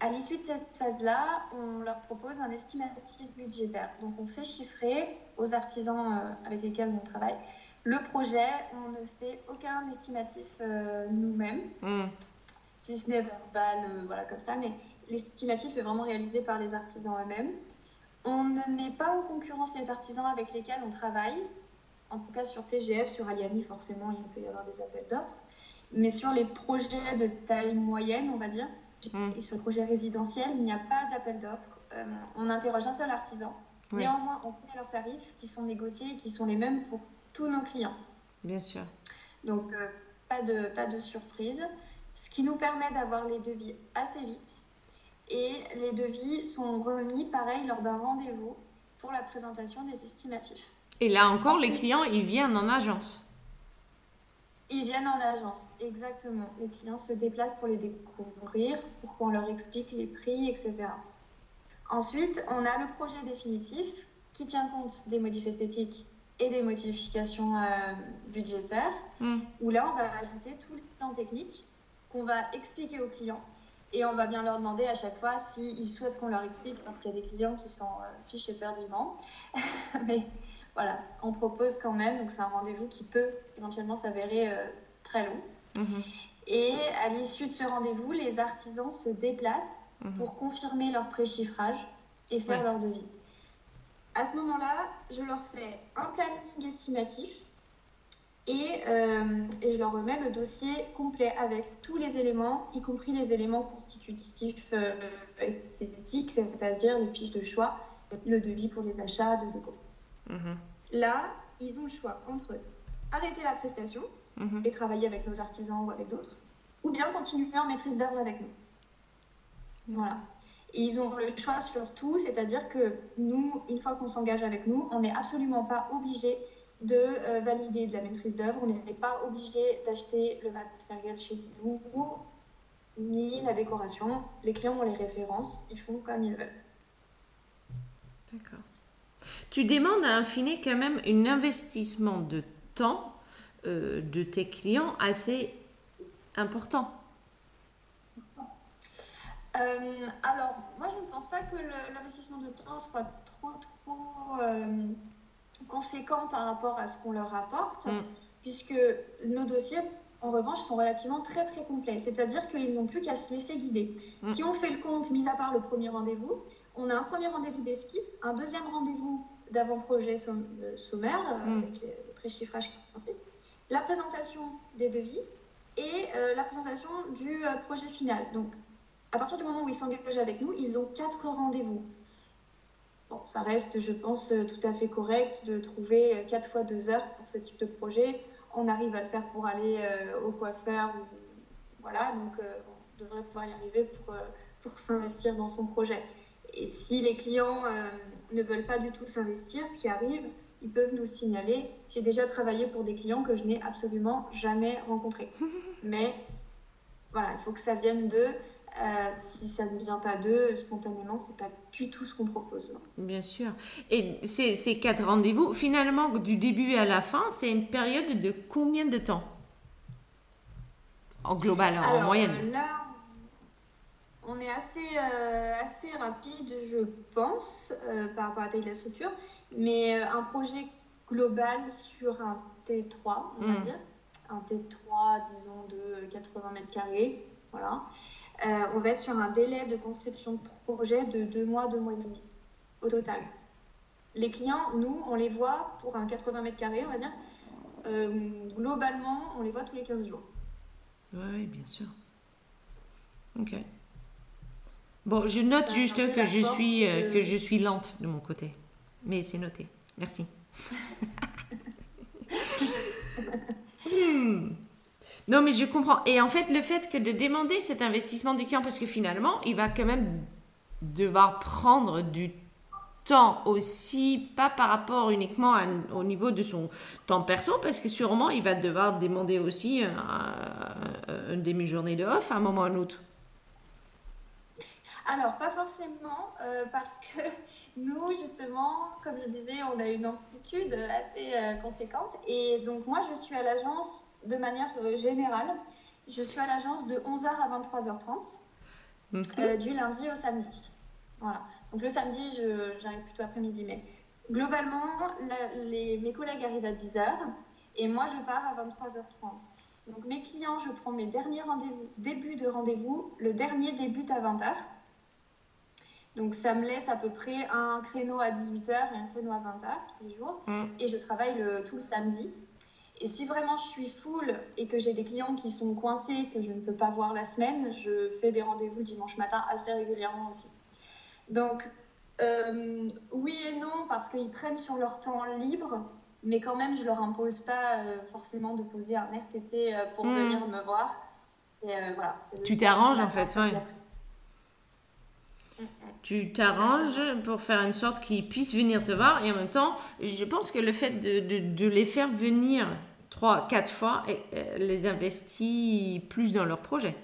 À l'issue de cette phase-là, on leur propose un estimatif budgétaire. Donc, on fait chiffrer aux artisans avec lesquels on travaille le projet, on ne fait aucun estimatif euh, nous-mêmes, hmm. si ce n'est verbal, euh, voilà comme ça, mais l'estimatif est vraiment réalisé par les artisans eux-mêmes. On ne met pas en concurrence les artisans avec lesquels on travaille, en tout cas sur TGF, sur Aliani, forcément, il peut y avoir des appels d'offres, mais sur les projets de taille moyenne, on va dire, hmm. et sur le projet résidentiel, il n'y a pas d'appel d'offres. Euh, on interroge un seul artisan. Néanmoins, on connaît leurs tarifs qui sont négociés et qui sont les mêmes pour tous nos clients.
Bien sûr.
Donc, euh, pas, de, pas de surprise. Ce qui nous permet d'avoir les devis assez vite. Et les devis sont remis, pareil, lors d'un rendez-vous pour la présentation des estimatifs.
Et là encore, les clients, ils viennent en agence.
Ils viennent en agence, exactement. Les clients se déplacent pour les découvrir, pour qu'on leur explique les prix, etc. Ensuite, on a le projet définitif qui tient compte des modifs esthétiques et des modifications euh, budgétaires, hmm. où là, on va rajouter tous les plans techniques qu'on va expliquer aux clients. Et on va bien leur demander à chaque fois s'ils souhaitent qu'on leur explique, parce qu'il y a des clients qui s'en euh, fichent éperdument. *laughs* Mais voilà, on propose quand même, donc c'est un rendez-vous qui peut éventuellement s'avérer euh, très long. Mhm. Et à l'issue de ce rendez-vous, les artisans se déplacent mhm. pour confirmer leur préchiffrage et faire leur devis. À ce moment-là, je leur fais un planning estimatif et, euh, et, je leur remets le dossier complet avec tous les éléments, y compris les éléments constitutifs euh, esthétiques, c'est-à-dire les fiches de choix, le devis pour les achats de déco. Mhm. Là, ils ont le choix entre arrêter la prestation mhm. et travailler avec nos artisans ou avec d'autres, ou bien continuer en maîtrise d'œuvre avec nous. Voilà ils ont le choix sur tout, c'est-à-dire que nous, une fois qu'on s'engage avec nous, on n'est absolument pas obligé de euh, valider de la maîtrise d'œuvre, on n'est pas obligé d'acheter le matériel chez nous, ni la décoration. Les clients ont les références, ils font comme ils veulent.
D'accord. Tu demandes à Infini quand même un investissement de temps euh, de tes clients assez important.
Euh, alors, moi, je ne pense pas que l'investissement de temps soit trop, trop euh, conséquent par rapport à ce qu'on leur apporte, mm. puisque nos dossiers en revanche, sont relativement très très complets. C'est-à-dire qu'ils n'ont plus qu'à se laisser guider. Mm. Si on fait le compte, mis à part le premier rendez-vous, on a un premier rendez-vous d'esquisse, un deuxième rendez-vous d'avant-projet euh, sommaire, euh, mm. avec les pré-chiffrages qui ensuite, la présentation des devis et euh, la présentation du projet final. Donc, à partir du moment où ils s'engagent avec nous, ils ont quatre rendez-vous. Bon, ça reste, je pense, tout à fait correct de trouver quatre fois deux heures pour ce type de projet on arrive à le faire pour aller euh, au coiffeur. Voilà, donc euh, on devrait pouvoir y arriver pour, euh, pour s'investir dans son projet. Et si les clients ne veulent pas du tout s'investir, ce qui arrive, ils peuvent nous signaler. J'ai déjà travaillé pour des clients que je n'ai absolument jamais rencontrés. *laughs* Mais voilà, il faut que ça vienne d'eux. Euh, si ça ne vient pas d'eux, spontanément, c'est pas du tout ce qu'on propose.
Bien sûr. Et ces, ces quatre rendez-vous, finalement, du début à la fin, c'est une période de combien de temps? En global, en moyenne
euh, Là, on est assez, euh, assez rapide, je pense, par rapport à la taille de la structure. Mais un projet global sur un T3, on va hmm. dire, un T3, disons, de 80 mètres carrés, voilà. Euh, on va être sur un délai de conception de projet de deux mois, deux mois et demi au total. Les clients, nous, on les voit pour un 80 mètres carrés, on va dire. Euh, globalement, on les voit tous les 15 jours.
Oui, bien sûr. Ok. Bon, je note juste que je, suis, euh, que je suis lente de mon côté. Mais c'est noté. Merci. hmm. Non, mais je comprends. Et en fait, le fait que de demander cet investissement du client, parce que finalement, il va quand même devoir prendre du temps aussi, pas par rapport uniquement au niveau de son temps perso, parce que sûrement, il va devoir demander aussi une demi-journée de off à un moment ou à un autre.
Alors, pas forcément, euh, parce que *laughs* nous, justement, comme je disais, on a une amplitude assez euh, conséquente. Et donc, moi, je suis à l'agence de manière euh, générale, je suis à l'agence de 11h à 23h30, mhm. du lundi au samedi. Voilà. Donc le samedi, j'arrive plutôt après-midi, mais globalement, les, mes collègues arrivent à 10h et moi, je pars à 23h30. Donc mes clients, je prends mes derniers rendez-vous, début de rendez-vous, le dernier débute à 20h. Donc ça me laisse à peu près un créneau à 18h et un créneau à 20h tous les jours. Mhm. Et je travaille le, tout le samedi. Et si vraiment je suis full et que j'ai des clients qui sont coincés, que je ne peux pas voir la semaine, je fais des rendez-vous dimanche matin assez régulièrement aussi. Donc, euh, oui et non, parce qu'ils prennent sur leur temps libre, mais quand même, je leur impose pas euh, forcément de poser un RTT euh, pour hmm. venir me voir. Et, voilà,
tu t'arranges en fait, ouais. Tu t'arranges pour faire une sorte qu'ils puissent venir te voir et en même temps, je pense que le fait de, de, de les faire venir trois, quatre fois euh, les investit plus dans leur projet.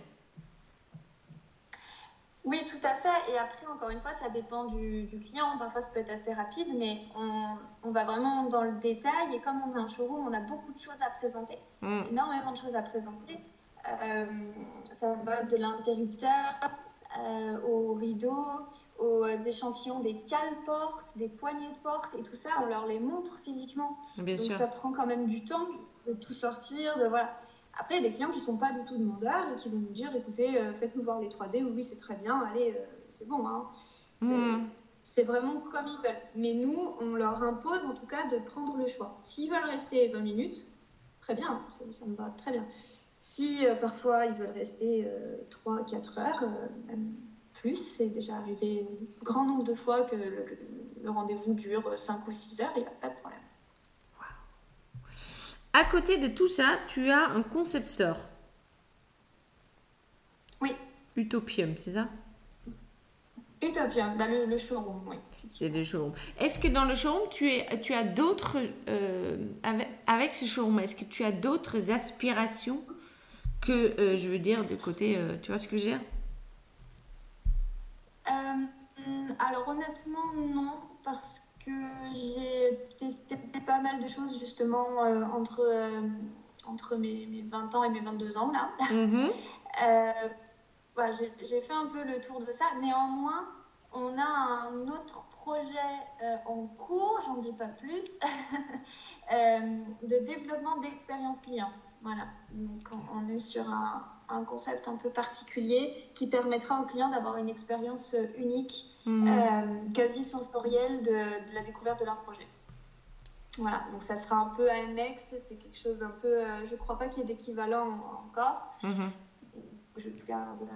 Oui, tout à fait. Et après, encore une fois, ça dépend du, client. Parfois, ça peut être assez rapide, mais on, on, va vraiment dans le détail. Et comme on a un showroom, on a beaucoup de choses à présenter, mm. énormément de choses à présenter. Euh, ça va de l'interrupteur euh, au rideau, aux échantillons des cales portes, des poignées de porte et tout ça, on leur les montre physiquement. Bien Donc ça prend quand même du temps de tout sortir, de voilà. Après, il y a des clients qui sont pas du tout demandeurs et qui vont nous dire écoutez, euh, faites-nous voir les 3D, oui, c'est très bien, allez, euh, c'est bon. Hein. Hmm. C'est vraiment comme ils veulent. Mais nous, on leur impose en tout cas de prendre le choix. S'ils veulent rester 20 minutes, très bien, ça, me va très bien. Si euh, parfois ils veulent rester 3-4 heures, même plus, c'est déjà arrivé un grand nombre de fois que le, le rendez-vous dure 5 ou 6 heures, il n'y a pas de problème.
À côté de tout ça, tu as un concept store.
Oui.
Utopium, c'est ça?
Utopium, bah, le, showroom, oui.
C'est le showroom. Est-ce que dans le showroom, tu, es, tu as d'autres, euh, avec, ce showroom, est-ce que tu as d'autres aspirations? Que, euh, je veux dire, de côté, euh, tu vois ce que je veux dire?
Alors honnêtement, non, parce que j'ai testé pas mal de choses justement euh, entre, euh, entre mes, mes, 20 ans et mes 22 ans là. Mhm. *laughs* Euh, j'ai fait un peu le tour de ça. Néanmoins, on a un autre projet euh, en cours, j'en dis pas plus, *laughs* euh, de développement d'expérience client. Voilà, donc on, est sur un, un, concept un peu particulier qui permettra aux clients d'avoir une expérience unique, mhm. euh, quasi sensorielle de, de, la découverte de leur projet. Voilà, donc ça sera un peu annexe, c'est quelque chose d'un peu, je crois pas qu'il y ait d'équivalent encore. Mhm. Je garde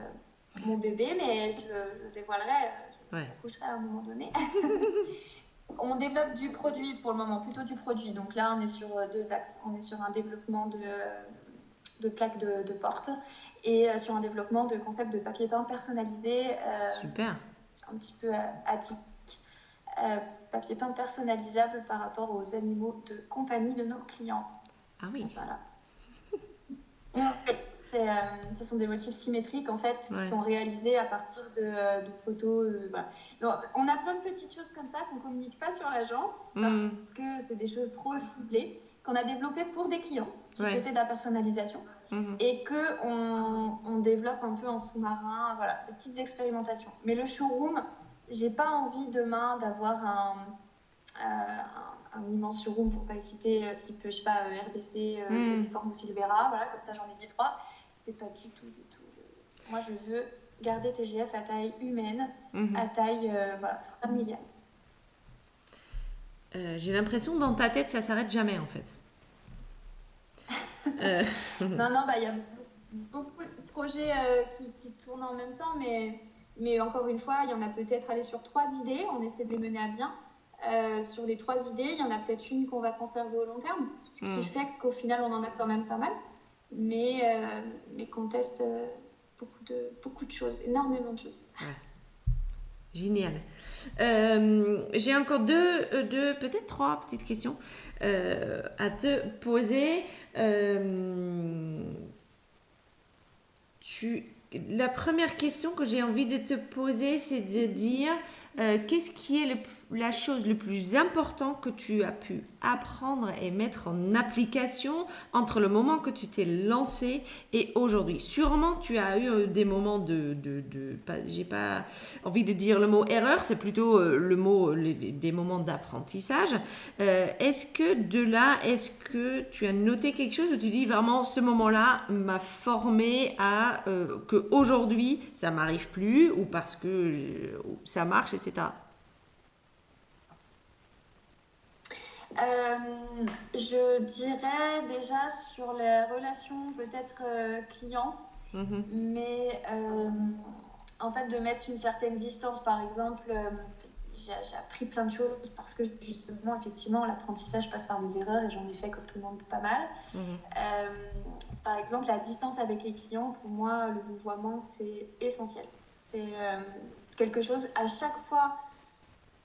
mon bébé, mais je, je dévoilerai ouais. coucherai à un moment donné. *laughs* on développe du produit pour le moment, plutôt du produit. Donc là, on est sur euh, deux axes. On est sur un développement de, de plaques de, porte et euh, sur un développement de concept de papier peint personnalisé.
Euh, Super.
Un petit peu atypique. papier peint personnalisable par rapport aux animaux de compagnie de nos clients.
Ah oui.
Voilà. *laughs* Euh, ce sont des motifs symétriques en fait qui sont réalisés à partir de, euh, photos. Euh, on a plein de petites choses comme ça qu'on communique pas sur l'agence parce mm. que c'est des choses trop ciblées qu'on a développées pour des clients qui souhaitaient de la personnalisation mm-hmm. et que on, développe un peu en sous-marin, voilà, de petites expérimentations. Mais le showroom, j'ai pas envie demain d'avoir un, un immense showroom pour pas citer type je sais pas RBC, euh, mm. Silvera, voilà comme ça j'en ai dit trois c'est pas du tout, du tout. Moi, je veux garder TGF à taille humaine, mhm. à taille euh, familiale.
Euh, j'ai l'impression dans ta tête, ça s'arrête jamais en fait. *laughs*
Euh. non, non, bah, il y a beaucoup de projets qui, qui, tournent en même temps, mais, mais encore une fois, il y en a peut-être aller sur trois idées, on essaie de les mener à bien. sur les trois idées, il y en a peut-être une qu'on va conserver au long terme, ce qui mhm. fait qu'au final, on en a quand même pas mal mais, euh, mais qu'on teste euh, beaucoup, de, beaucoup de choses, énormément de choses.
Génial. Euh, j'ai encore deux, deux peut-être trois petites questions à te poser. tu, la première question que j'ai envie de te poser, c'est de dire qu'est-ce qui est le la chose le plus importante que tu as pu apprendre et mettre en application entre le moment que tu t'es lancé et aujourd'hui Sûrement, tu as eu euh, des moments de... J'ai pas envie de dire le mot erreur, c'est plutôt euh, le mot, des moments d'apprentissage. Euh, est-ce que de là, est-ce que tu as noté quelque chose où tu dis vraiment ce moment-là m'a formé à que ça m'arrive plus ou parce que ça marche, etc.
Euh, je dirais déjà sur les relations peut-être euh, clients, mhm. mais euh, en fait de mettre une certaine distance. Par exemple, j'ai appris plein de choses parce que justement, effectivement, l'apprentissage passe par des erreurs et j'en ai fait comme tout le monde pas mal. Mhm. par exemple, la distance avec les clients, pour moi, le vouvoiement, c'est essentiel. C'est quelque chose, à chaque fois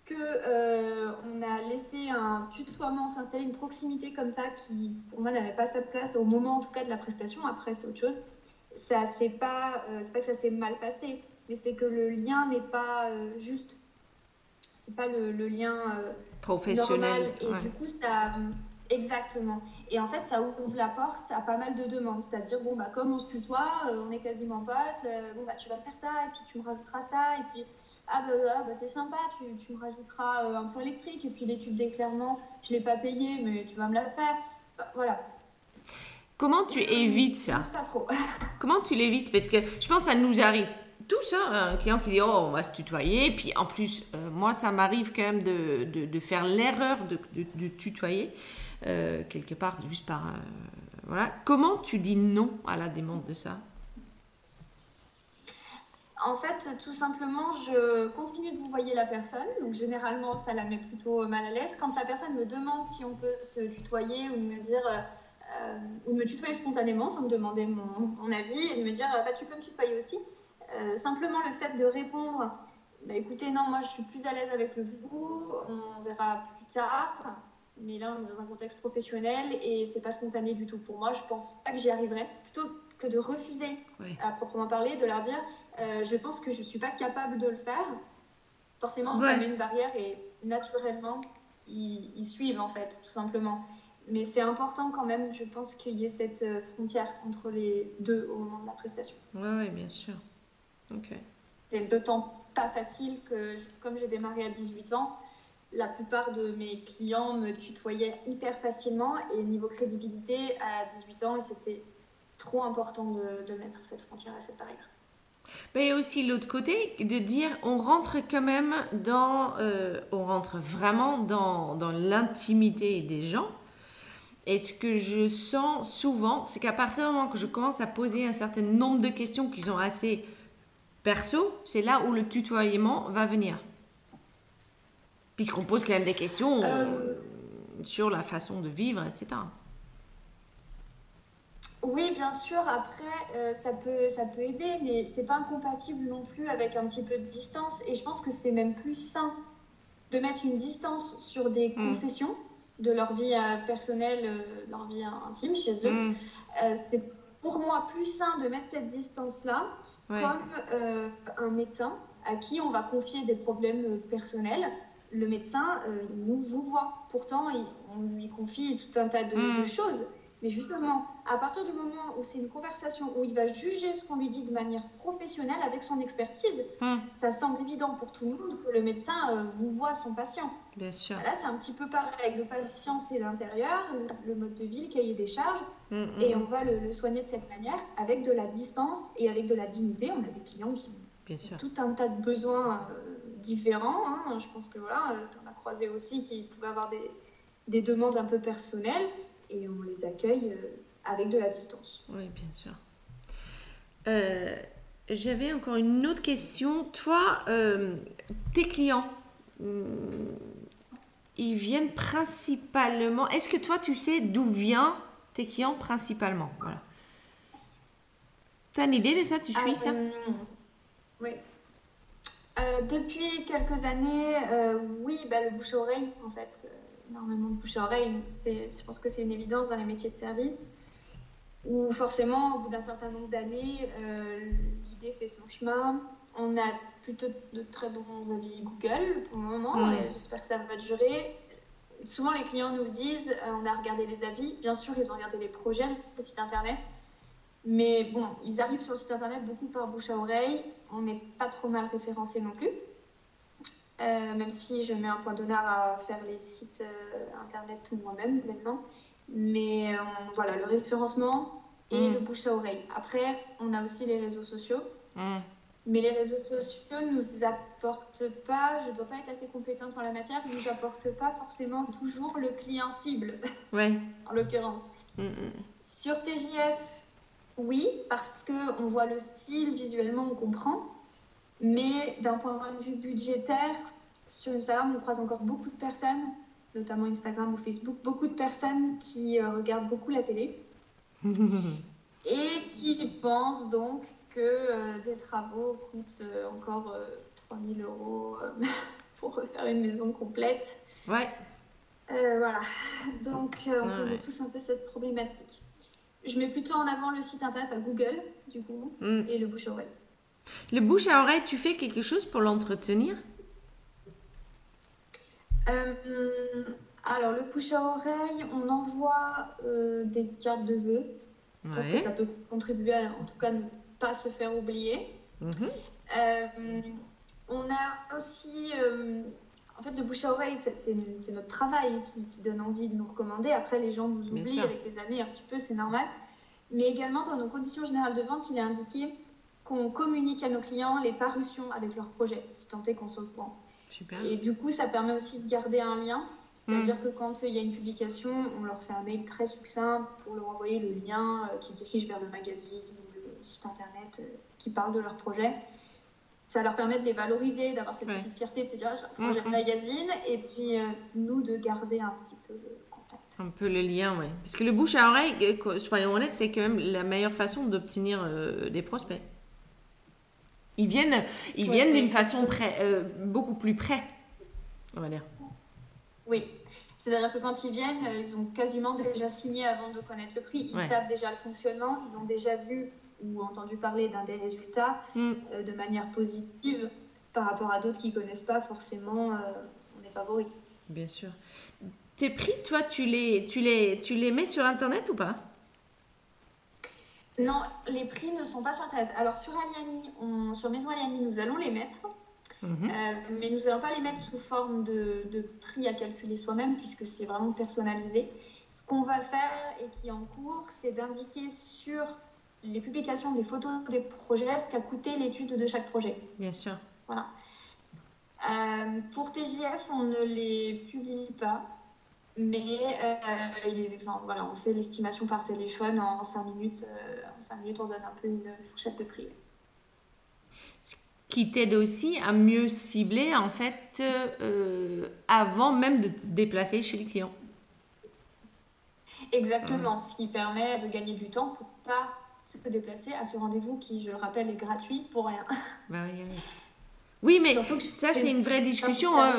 que euh, on a laissé un tutoiement s'installer, une proximité comme ça qui, pour moi, n'avait pas sa place au moment, en tout cas, de la prestation. Après, c'est autre chose. Ça, c'est pas, euh, c'est pas que ça s'est mal passé, mais c'est que le lien n'est pas euh, juste. C'est pas le, lien
professionnel.
Et du coup, ça. Exactement. Et en fait, ça ouvre la porte à pas mal de demandes. C'est-à-dire, bon, bah, comme on se tutoie, on est quasiment potes, bon, bah, tu vas faire ça, et puis tu me rajouteras ça, et puis ah bah, ah bah, t'es sympa, tu, tu, me rajouteras euh, un point électrique et puis l'étude d'éclairement, je l'ai pas payé mais tu vas me la faire. Bah, voilà.
Comment tu évites ça?
Pas trop. *laughs*
Comment tu l'évites? Parce que je pense que ça nous arrive tous, hein, un client qui dit oh on va se tutoyer, puis en plus euh, moi ça m'arrive quand même de, de, de faire l'erreur de, de, tutoyer euh, quelque part juste par voilà. Comment tu dis non à la demande de ça?
En fait, tout simplement, je continue de vous voyer la personne. Donc, généralement, ça la met plutôt mal à l'aise. Quand la personne me demande si on peut se tutoyer ou me dire, euh, ou me tutoyer spontanément sans me demander mon, avis et de me dire, bah, tu peux me tutoyer aussi. Euh, simplement, le fait de répondre, bah, écoutez, non, moi, je suis plus à l'aise avec le vous, on verra plus tard. Mais là, on est dans un contexte professionnel et c'est pas spontané du tout pour moi. Je pense pas que j'y arriverai. Plutôt que de refuser à proprement parler, de leur dire euh, je pense que je ne suis pas capable de le faire. Forcément, ça met une barrière et naturellement, ils, suivent en fait, tout simplement. Mais c'est important quand même, je pense, qu'il y ait cette euh, frontière entre les deux au moment de la prestation.
Oui, ouais, bien sûr. Ok.
C'est d'autant pas facile que, comme j'ai démarré à 18 ans, la plupart de mes clients me tutoyaient hyper facilement et niveau crédibilité, à 18 ans, c'était trop important de, mettre cette frontière à cette barrière.
Mais aussi l'autre côté, de dire on rentre quand même dans, euh, on rentre vraiment dans, dans l'intimité des gens. Et ce que je sens souvent, c'est qu'à partir du moment que je commence à poser un certain nombre de questions qui sont assez perso, c'est là où le tutoiement va venir. Puisqu'on pose quand même des questions euh, sur la façon de vivre, etc.
Oui, bien sûr. Après, euh, ça, peut, ça peut aider, mais c'est pas incompatible non plus avec un petit peu de distance. Et je pense que c'est même plus sain de mettre une distance sur des mm. confessions de leur vie euh, personnelle, leur vie intime chez eux. Mm. c'est pour moi plus sain de mettre cette distance-là comme un médecin à qui on va confier des problèmes personnels le médecin euh, nous vous voit. Pourtant, on lui confie tout un tas de, mm. choses. Mais justement, à partir du moment où c'est une conversation où il va juger ce qu'on lui dit de manière professionnelle avec son expertise, mm. ça semble évident pour tout le monde que le médecin euh, vous voit son patient.
Bien sûr.
Là, c'est un petit peu pareil. Le patient, c'est l'intérieur, le, mode de vie, le cahier des charges. Mm, et on va le, soigner de cette manière avec de la distance et avec de la dignité. On a des clients qui ont tout un tas de besoins. Euh, différents. Hein. Je pense que voilà, tu en as croisé aussi qui pouvaient avoir des, des, demandes un peu personnelles et on les accueille euh, avec de la distance.
Oui, bien sûr. Euh, j'avais encore une autre question. Toi, euh, tes clients, ils viennent principalement. Est-ce que toi, tu sais d'où viennent tes clients principalement? Voilà. Tu as une idée de ça? Tu suis ça?
Oui. Euh, depuis quelques années, euh, oui, bah, le bouche-oreille, en fait, euh, énormément de bouche-oreille, je pense que c'est une évidence dans les métiers de service, où forcément, au bout d'un certain nombre d'années, l'idée fait son chemin. On a plutôt de très bons avis Google pour le moment, et j'espère que ça va durer. Souvent, les clients nous le disent, on a regardé les avis, bien sûr, ils ont regardé les projets, le site internet, mais bon, ils arrivent sur le site internet beaucoup par bouche à oreille. On n'est pas trop mal référencé non plus. Euh, même si je mets un point d'honneur à faire les sites euh, internet tout moi-même maintenant. Mais euh, voilà, le référencement et mm. le bouche à oreille. Après, on a aussi les réseaux sociaux. Mm. Mais les réseaux sociaux ne nous apportent pas, je ne dois pas être assez compétente en la matière, ne nous apportent pas forcément toujours le client cible, *laughs*
ouais.
en l'occurrence. Mm, Sur TJF, oui, parce qu'on voit le style, visuellement, on comprend. Mais d'un point de vue budgétaire, sur Instagram, on croise encore beaucoup de personnes, notamment Instagram ou Facebook, beaucoup de personnes qui euh, regardent beaucoup la télé *laughs* et qui pensent donc que euh, des travaux coûtent euh, encore 3000 euros *laughs* pour refaire une maison complète.
Ouais.
voilà. Donc, on connaît tous un peu cette problématique je mets plutôt en avant le site internet à Google, du coup, mm. et le bouche à oreille.
Le bouche à oreille, tu fais quelque chose pour l'entretenir?
Euh, Alors, le bouche à oreille, on envoie euh, des cartes de vœux. Je pense que ça peut contribuer à, en tout cas, ne pas se faire oublier. Mhm. Euh, on a aussi en fait, le bouche à oreille, c'est notre travail qui, donne envie de nous recommander. Après, les gens nous oublient avec les années un petit peu, c'est normal. Mais également, dans nos conditions générales de vente, il est indiqué qu'on communique à nos clients les parutions avec leurs projets, si tant est qu'on soit au courant. Et du coup, ça permet aussi de garder un lien. C'est-à-dire hmm. que quand il y a une publication, on leur fait un mail très succinct pour leur envoyer le lien euh, qui dirige vers le magazine ou le site internet euh, qui parle de leur projet ça leur permet de les valoriser, d'avoir cette petite fierté, de se dire, j'ai un projet de magazine, et puis euh, nous de garder un petit peu le contact.
Un peu le lien, oui. Parce que le bouche à oreille, euh, soyons honnêtes, c'est quand même la meilleure façon d'obtenir euh, des prospects. Ils viennent, ils viennent d'une façon près, beaucoup plus près, on va dire.
Oui. C'est-à-dire que quand ils viennent, ils ont quasiment déjà signé avant de connaître le prix. Ils savent déjà le fonctionnement, ils ont déjà vu ou entendu parler d'un des résultats mm. euh, de manière positive par rapport à d'autres qui ne connaissent pas forcément, euh, on est favori.
Bien sûr. Tes prix, toi, tu les, tu les, tu les mets sur Internet ou pas?
Non, les prix ne sont pas sur Internet. Alors sur Aliani, sur Maison Aliani, nous allons les mettre. Mhm. mais nous n'allons pas les mettre sous forme de, de prix à calculer soi-même puisque c'est vraiment personnalisé. Ce qu'on va faire et qui est en cours, c'est d'indiquer sur les publications des photos des projets ce qu'a coûté l'étude de chaque projet.
Bien sûr.
Voilà. Euh, pour TJF, on ne les publie pas, mais euh, enfin, voilà, on fait l'estimation par téléphone en 5 minutes. Euh, en 5 minutes, on donne un peu une fourchette de prix.
Ce qui t'aide aussi à mieux cibler, en fait, avant même de te déplacer chez les clients.
Exactement, ce qui permet de gagner du temps pour pas se déplacer à ce rendez-vous qui, je le rappelle, est gratuit pour rien.
Bah oui, mais ça, c'est une vraie discussion. Hein.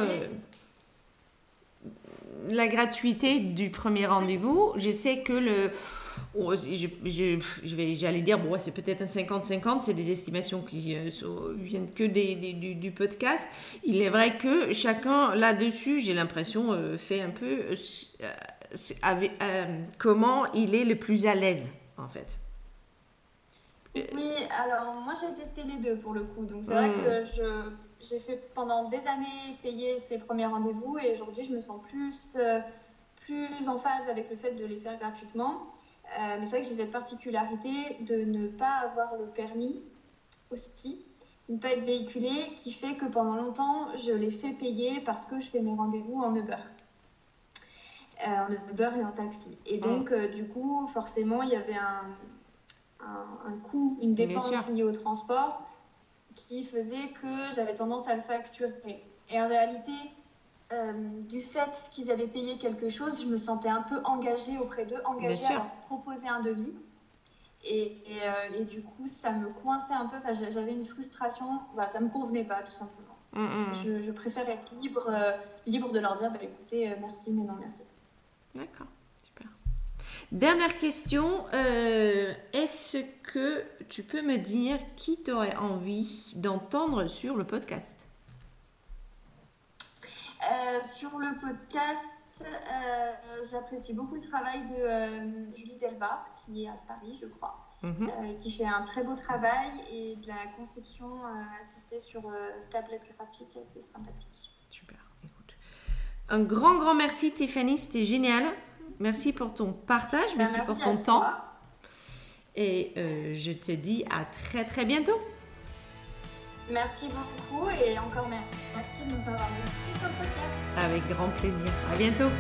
La gratuité du premier rendez-vous, je sais que le. Oh, je, je, vais, j'allais dire, bon, c'est peut-être un 50-50, c'est des estimations qui euh, viennent que des, du, podcast. Il est vrai que chacun là-dessus, j'ai l'impression, euh, fait un peu euh, avec, comment il est le plus à l'aise, en fait.
Oui, alors moi j'ai testé les deux pour le coup. Donc c'est vrai hmm. que je, j'ai fait pendant des années payer ces premiers rendez-vous et aujourd'hui je me sens plus, euh, plus en phase avec le fait de les faire gratuitement. Euh, mais c'est vrai que j'ai cette particularité de ne pas avoir le permis aussi, de ne pas être véhiculé, qui fait que pendant longtemps je les fais payer parce que je fais mes rendez-vous en Uber. Euh, en Uber et en taxi. Et donc, du coup, forcément, il y avait un, un, coût, une dépense liée au transport qui faisait que j'avais tendance à le facturer. Et en réalité, euh, du fait qu'ils avaient payé quelque chose, je me sentais un peu engagée auprès d'eux, engagée à leur proposer un devis. Et, euh, et, du coup, ça me coinçait un peu, enfin, j'avais une frustration, bah, ça me convenait pas tout simplement. Mm, mm. Je, je, préfère être libre, euh, libre de leur dire, bah, écoutez, merci, mais non merci.
D'accord. Dernière question, euh, est-ce que tu peux me dire qui t'aurait envie d'entendre sur le podcast?
Euh, Sur le podcast, euh, j'apprécie beaucoup le travail de Julie Delbar, qui est à Paris, je crois, mhm. qui fait un très beau travail et de la conception assistée sur tablette graphique assez sympathique.
Super, écoute. Un grand, grand merci Tiffany, c'était génial. Merci pour ton partage, ben, merci, pour ton temps. Et euh, je te dis à très très bientôt.
Merci beaucoup et encore merci de nous avoir reçus sur le podcast.
Avec grand plaisir. À bientôt.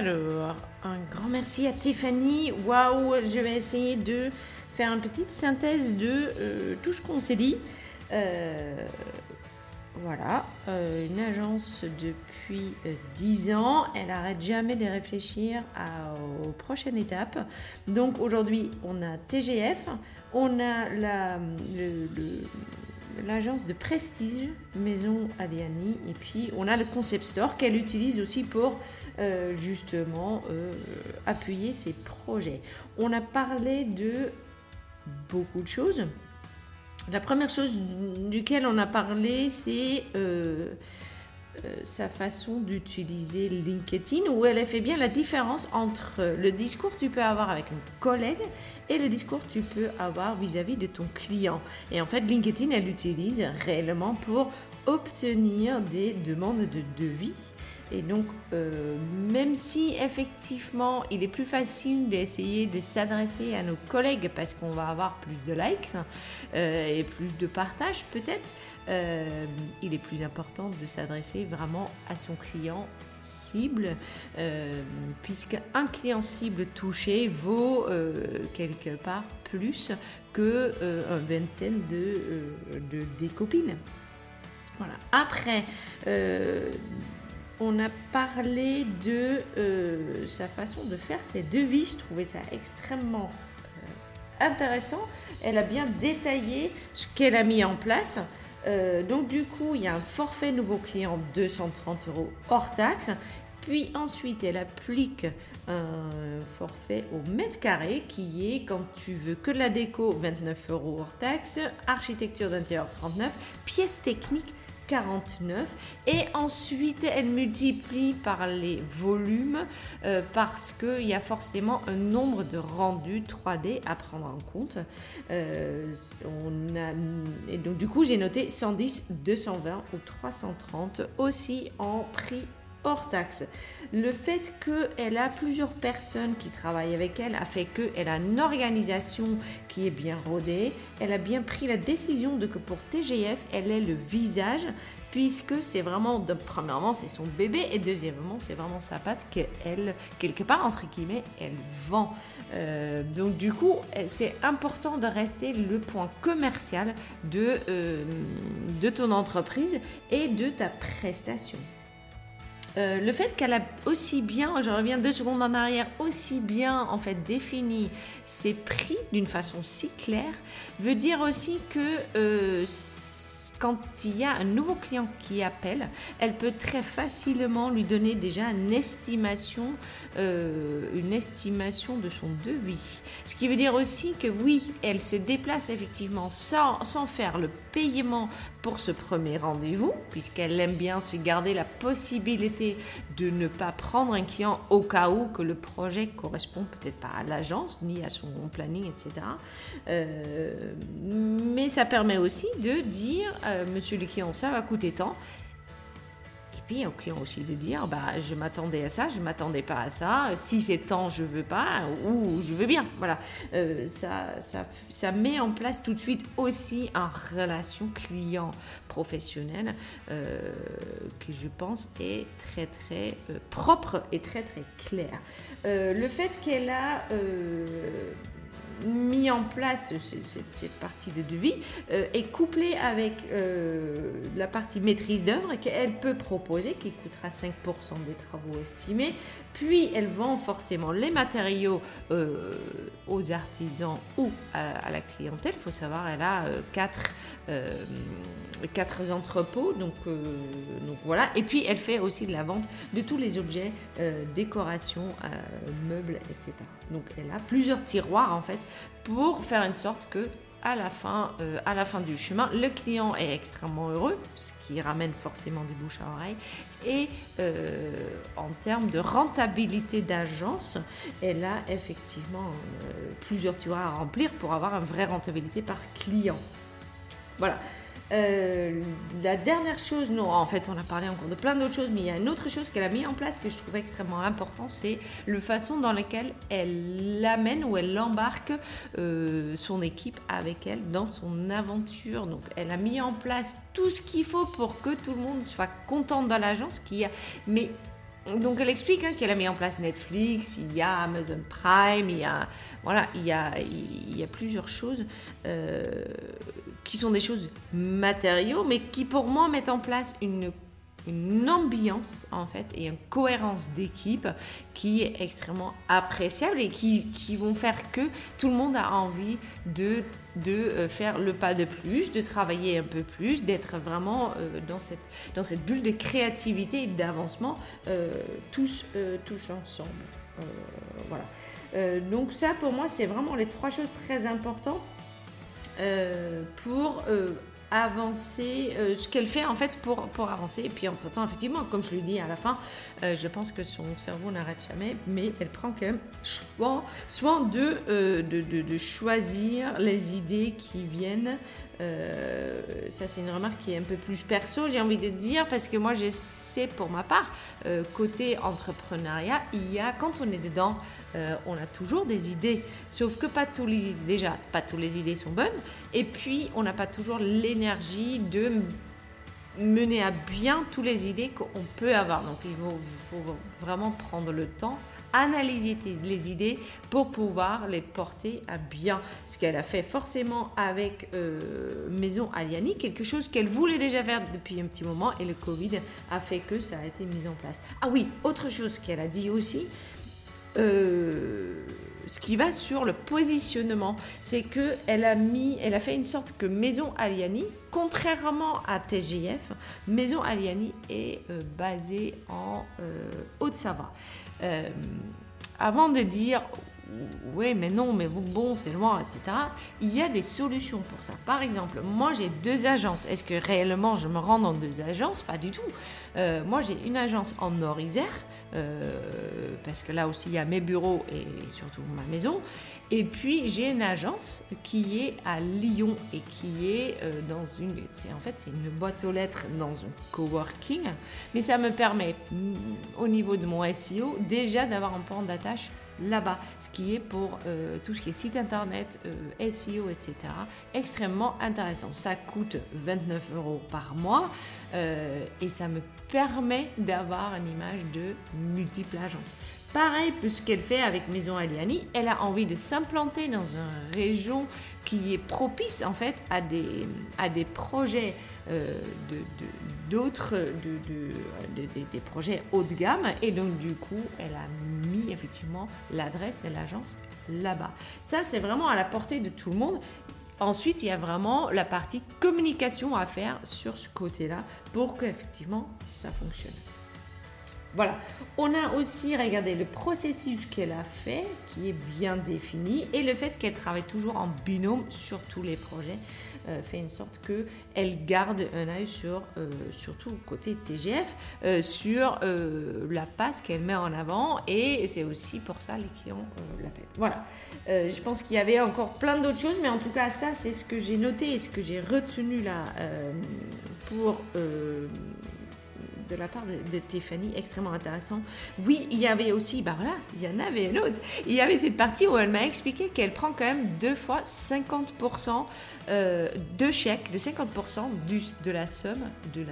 Alors, un grand merci à Tiffany. Waouh, je vais essayer de faire une petite synthèse de euh, tout ce qu'on s'est dit. Euh, voilà, euh, une agence depuis 10 ans, elle n'arrête jamais de réfléchir aux prochaines étapes. Donc aujourd'hui, on a TGF, on a l'agence de prestige Maison Aliani et puis on a le concept store qu'elle utilise aussi pour euh, justement euh, appuyer ses projets. On a parlé de beaucoup de choses. La première chose duquel on a parlé, c'est euh, sa façon d'utiliser LinkedIn, où elle fait bien la différence entre le discours que tu peux avoir avec un collègue et le discours que tu peux avoir vis-à-vis -vis de ton client. Et en fait, LinkedIn, elle l'utilise réellement pour obtenir des demandes de devis et donc, euh, même si effectivement il est plus facile d'essayer de s'adresser à nos collègues parce qu'on va avoir plus de likes euh, et plus de partage peut-être, euh, il est plus important de s'adresser vraiment à son client cible, puisqu'un client cible touché vaut quelque part plus que une vingtaine de, de, des copines. Voilà. Après, on a parlé de euh, sa façon de faire ses devis. Je trouvais ça extrêmement euh, intéressant. Elle a bien détaillé ce qu'elle a mis en place. Euh, donc du coup, il y a un forfait nouveau client 230 euros hors taxe. Puis ensuite, elle applique un forfait au mètre carré qui est, quand tu veux que de la déco, 29 euros hors taxe, architecture d'intérieur 39, pièces techniques 49 et ensuite elle multiplie par les volumes euh, parce qu'il y a forcément un nombre de rendus 3D à prendre en compte. Euh, on a, et donc du coup j'ai noté 110, 220 ou 330 aussi en prix hors taxe. Le fait qu'elle a plusieurs personnes qui travaillent avec elle a fait qu'elle a une organisation qui est bien rodée. Elle a bien pris la décision de que pour TGF, elle est le visage puisque c'est vraiment, de, premièrement, c'est son bébé et deuxièmement, c'est vraiment sa patte qu'elle, quelque part, entre guillemets, elle vend. Euh, donc du coup, c'est important de rester le point commercial de, euh, de ton entreprise et de ta prestation. Euh, le fait qu'elle a aussi bien, je reviens deux secondes en arrière, aussi bien en fait défini ses prix d'une façon si claire, veut dire aussi que euh, quand il y a un nouveau client qui appelle, elle peut très facilement lui donner déjà une estimation, euh, une estimation de son devis. Ce qui veut dire aussi que oui, elle se déplace effectivement sans, sans faire le paiement pour ce premier rendez-vous, puisqu'elle aime bien se garder la possibilité de ne pas prendre un client au cas où que le projet correspond peut-être pas à l'agence ni à son planning, etc. Euh, mais ça permet aussi de dire euh, monsieur le client, ça va coûter tant. Au client aussi de dire, bah, je m'attendais à ça, je m'attendais pas à ça. Si c'est tant, je veux pas ou je veux bien. Voilà, euh, ça, ça, ça, met en place tout de suite aussi une relation client professionnelle euh, que je pense est très très propre et très très claire. le fait qu'elle a mis en place cette, partie de devis euh, est couplée avec euh, la partie maîtrise d'œuvre qu'elle peut proposer, qui coûtera 5% des travaux estimés. Puis elle vend forcément les matériaux euh, aux artisans ou à, la clientèle. Il faut savoir, elle a quatre, quatre entrepôts, donc, donc voilà. Et puis elle fait aussi de la vente de tous les objets, décorations, meubles, etc. Donc elle a plusieurs tiroirs en fait pour faire une sorte que à la fin, euh, à la fin du chemin, le client est extrêmement heureux, ce qui ramène forcément du bouche à oreille. Et euh, en termes de rentabilité d'agence, elle a effectivement euh, plusieurs tiroirs à remplir pour avoir une vraie rentabilité par client. Voilà. Euh, la dernière chose, non, en fait, on a parlé encore de plein d'autres choses, mais il y a une autre chose qu'elle a mis en place que je trouve extrêmement important, c'est le façon dans laquelle elle l'amène ou elle embarque euh, son équipe avec elle dans son aventure. Donc, elle a mis en place tout ce qu'il faut pour que tout le monde soit content dans l'agence, qui a, mais donc elle explique hein, qu'elle a mis en place Netflix, il y a Amazon Prime, il y a voilà, il y a, il y a plusieurs choses euh, qui sont des choses matériaux, mais qui pour moi mettent en place une une ambiance en fait et une cohérence d'équipe qui est extrêmement appréciable et qui, qui, vont faire que tout le monde a envie de, de euh, faire le pas de plus, de travailler un peu plus, d'être vraiment euh, dans, cette, dans cette bulle de créativité et d'avancement euh, tous, tous ensemble. voilà. donc ça pour moi c'est vraiment les trois choses très importantes pour avancer, euh, ce qu'elle fait en fait pour, pour avancer. Et puis entre-temps, effectivement, comme je le dis à la fin, euh, je pense que son cerveau n'arrête jamais, mais elle prend quand même soin, euh, de, choisir les idées qui viennent euh, ça, c'est une remarque qui est un peu plus perso, j'ai envie de dire, parce que moi, je sais pour ma part, côté entrepreneuriat, il y a, quand on est dedans, on a toujours des idées. Sauf que pas tous les déjà, pas toutes les idées sont bonnes. Et puis, on n'a pas toujours l'énergie de mener à bien toutes les idées qu'on peut avoir. Donc, il faut vraiment prendre le temps analyser les idées pour pouvoir les porter à bien. Ce qu'elle a fait forcément avec euh, Maison Aliani, quelque chose qu'elle voulait déjà faire depuis un petit moment et le Covid a fait que ça a été mis en place. Ah oui, autre chose qu'elle a dit aussi, euh, ce qui va sur le positionnement, c'est que elle a mis, elle a fait une sorte que Maison Aliani, contrairement à TGF, Maison Aliani est euh, basée en Haute-Savoie. Euh, avant de dire ouais, mais non, mais bon, c'est loin, etc. Il y a des solutions pour ça. Par exemple, moi j'ai deux agences. Est-ce que réellement je me rends dans deux agences? Pas du tout. Euh, moi j'ai une agence en Nord-Isère, euh, parce que là aussi il y a mes bureaux et surtout ma maison. Et puis j'ai une agence qui est à Lyon et qui est euh, dans une, c'est en fait c'est une boîte aux lettres dans un coworking, mais ça me permet mm, au niveau de mon SEO déjà d'avoir un point d'attache là-bas, ce qui est pour euh, tout ce qui est site internet, euh, SEO, etc. extrêmement intéressant. Ça coûte 29 euros par mois euh, et ça me permet d'avoir une image de multiples agences. Pareil, ce qu'elle fait avec Maison Aliani, elle a envie de s'implanter dans une région qui est propice en fait à des, à des projets euh, d'autres, de, des projets haut de gamme. Et donc du coup, elle a mis effectivement l'adresse de l'agence là-bas. Ça, c'est vraiment à la portée de tout le monde. Ensuite, il y a vraiment la partie communication à faire sur ce côté-là pour qu'effectivement ça fonctionne. Voilà. On a aussi regardé le processus qu'elle a fait, qui est bien défini, et le fait qu'elle travaille toujours en binôme sur tous les projets euh, fait une sorte que elle garde un œil sur, euh, surtout côté TGF, euh, sur la patte qu'elle met en avant, et c'est aussi pour ça les clients l'appellent. Voilà. je pense qu'il y avait encore plein d'autres choses, mais en tout cas ça c'est ce que j'ai noté et ce que j'ai retenu là pour de la part de, Tiffany, extrêmement intéressant. Oui, il y avait aussi, bah voilà, il y en avait une autre. Il y avait cette partie où elle m'a expliqué qu'elle prend quand même deux fois 50% euh, de chèques, de 50% du, de la somme de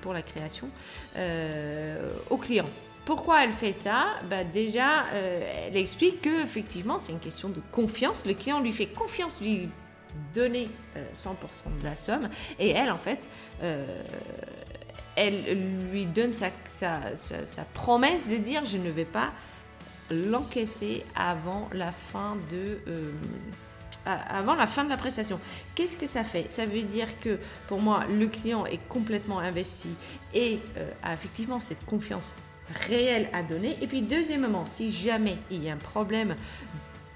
pour la création euh, au client. Pourquoi elle fait ça? Bah Déjà, euh, elle explique que effectivement, c'est une question de confiance. Le client lui fait confiance, lui donner 100% de la somme. Et elle, en fait, elle lui donne sa, promesse de dire je ne vais pas l'encaisser avant la fin de euh, avant la fin de la prestation. Qu'est-ce que ça fait? Ça veut dire que pour moi, le client est complètement investi et euh, a effectivement cette confiance réelle à donner. Et puis deuxièmement, si jamais il y a un problème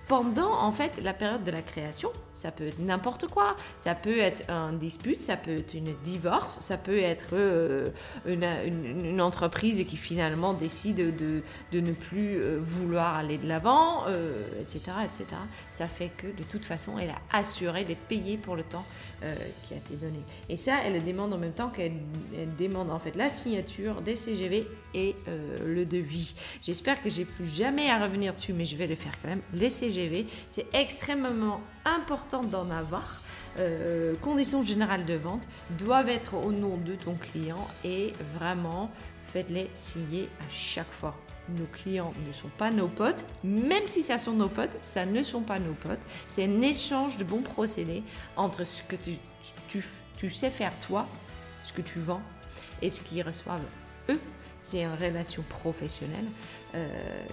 pendant en fait la période de la création. Ça peut être n'importe quoi. Ça peut être un dispute, ça peut être une divorce, ça peut être euh, une, entreprise qui finalement décide de, de ne plus euh, vouloir aller de l'avant, etc., euh, etc. Ça fait que de toute façon, elle a assuré d'être payée pour le temps qui a été donné. Et ça, elle le demande en même temps qu'elle demande en fait la signature des CGV et le devis. J'espère que j'ai plus jamais à revenir dessus, mais je vais le faire quand même. Les CGV c'est extrêmement important d'en avoir. Euh, conditions générales de vente doivent être au nom de ton client et vraiment faites-les signer à chaque fois. Nos clients ne sont pas nos potes, même si ça sont nos potes, ça ne sont pas nos potes. C'est un échange de bons procédés entre ce que tu sais faire toi, ce que tu vends, et ce qu'ils reçoivent eux c'est une relation professionnelle euh,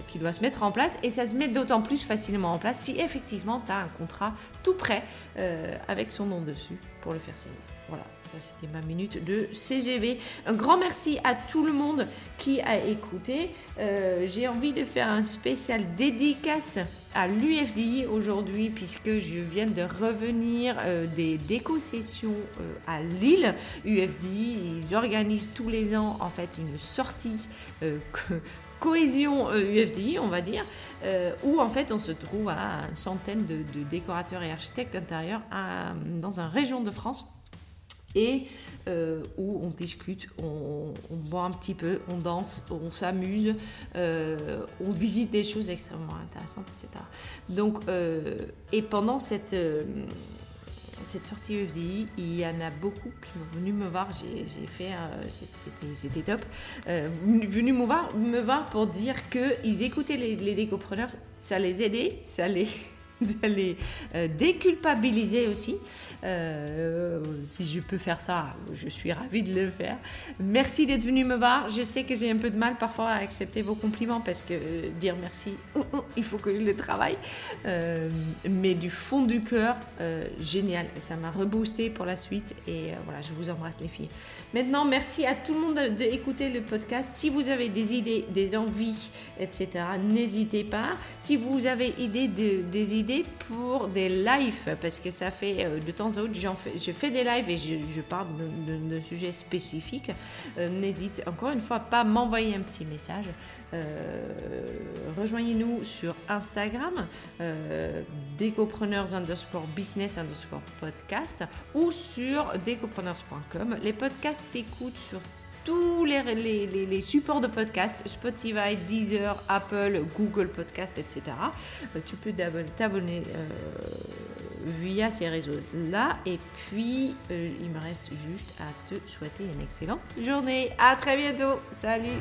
qui doit se mettre en place et ça se met d'autant plus facilement en place si effectivement tu as un contrat tout prêt euh, avec son nom dessus pour le faire signer. Voilà, ça c'était ma minute de CGV. Un grand merci à tout le monde qui a écouté. Euh, j'ai envie de faire un spécial dédicace à l'UFDI aujourd'hui puisque je viens de revenir des déco-sessions à Lille. UFDI, ils organisent tous les ans en fait une sortie *laughs* cohésion UFDI, on va dire, où en fait on se trouve à une centaine de, décorateurs et architectes intérieurs dans une région de France et euh, où on discute, on, boit un petit peu, on danse, on s'amuse, euh, on visite des choses extrêmement intéressantes, etc. Donc, euh, et pendant cette, cette sortie UFDI, il y en a beaucoup qui sont venus me voir, j'ai fait, c'était top, venus me voir, me voir pour dire qu'ils écoutaient les, les décopreneurs, ça les aidait, ça les allez euh, déculpabiliser aussi. Euh, si je peux faire ça, je suis ravie de le faire. Merci d'être venu me voir. Je sais que j'ai un peu de mal parfois à accepter vos compliments parce que euh, dire merci, *laughs* il faut que je le travaille. mais du fond du cœur, génial. Ça m'a reboosté pour la suite et voilà, je vous embrasse les filles. Maintenant, merci à tout le monde d'écouter le podcast. Si vous avez des idées, des envies, etc., n'hésitez pas. Si vous avez des idées pour des lives, parce que ça fait euh, de temps en temps, fais, je fais des lives et je, parle de, sujets spécifiques, euh, n'hésitez encore une fois pas m'envoyer un petit message. Euh, rejoignez-nous sur Instagram, euh, décopreneurs underscore business underscore podcast ou sur décopreneurs.com. Les podcasts s'écoutent sur tous les, supports de podcast, Spotify, Deezer, Apple, Google Podcast, etc. Euh, tu peux t'abonner via ces réseaux-là. Et puis, il me reste juste à te souhaiter une excellente journée. À très bientôt. Salut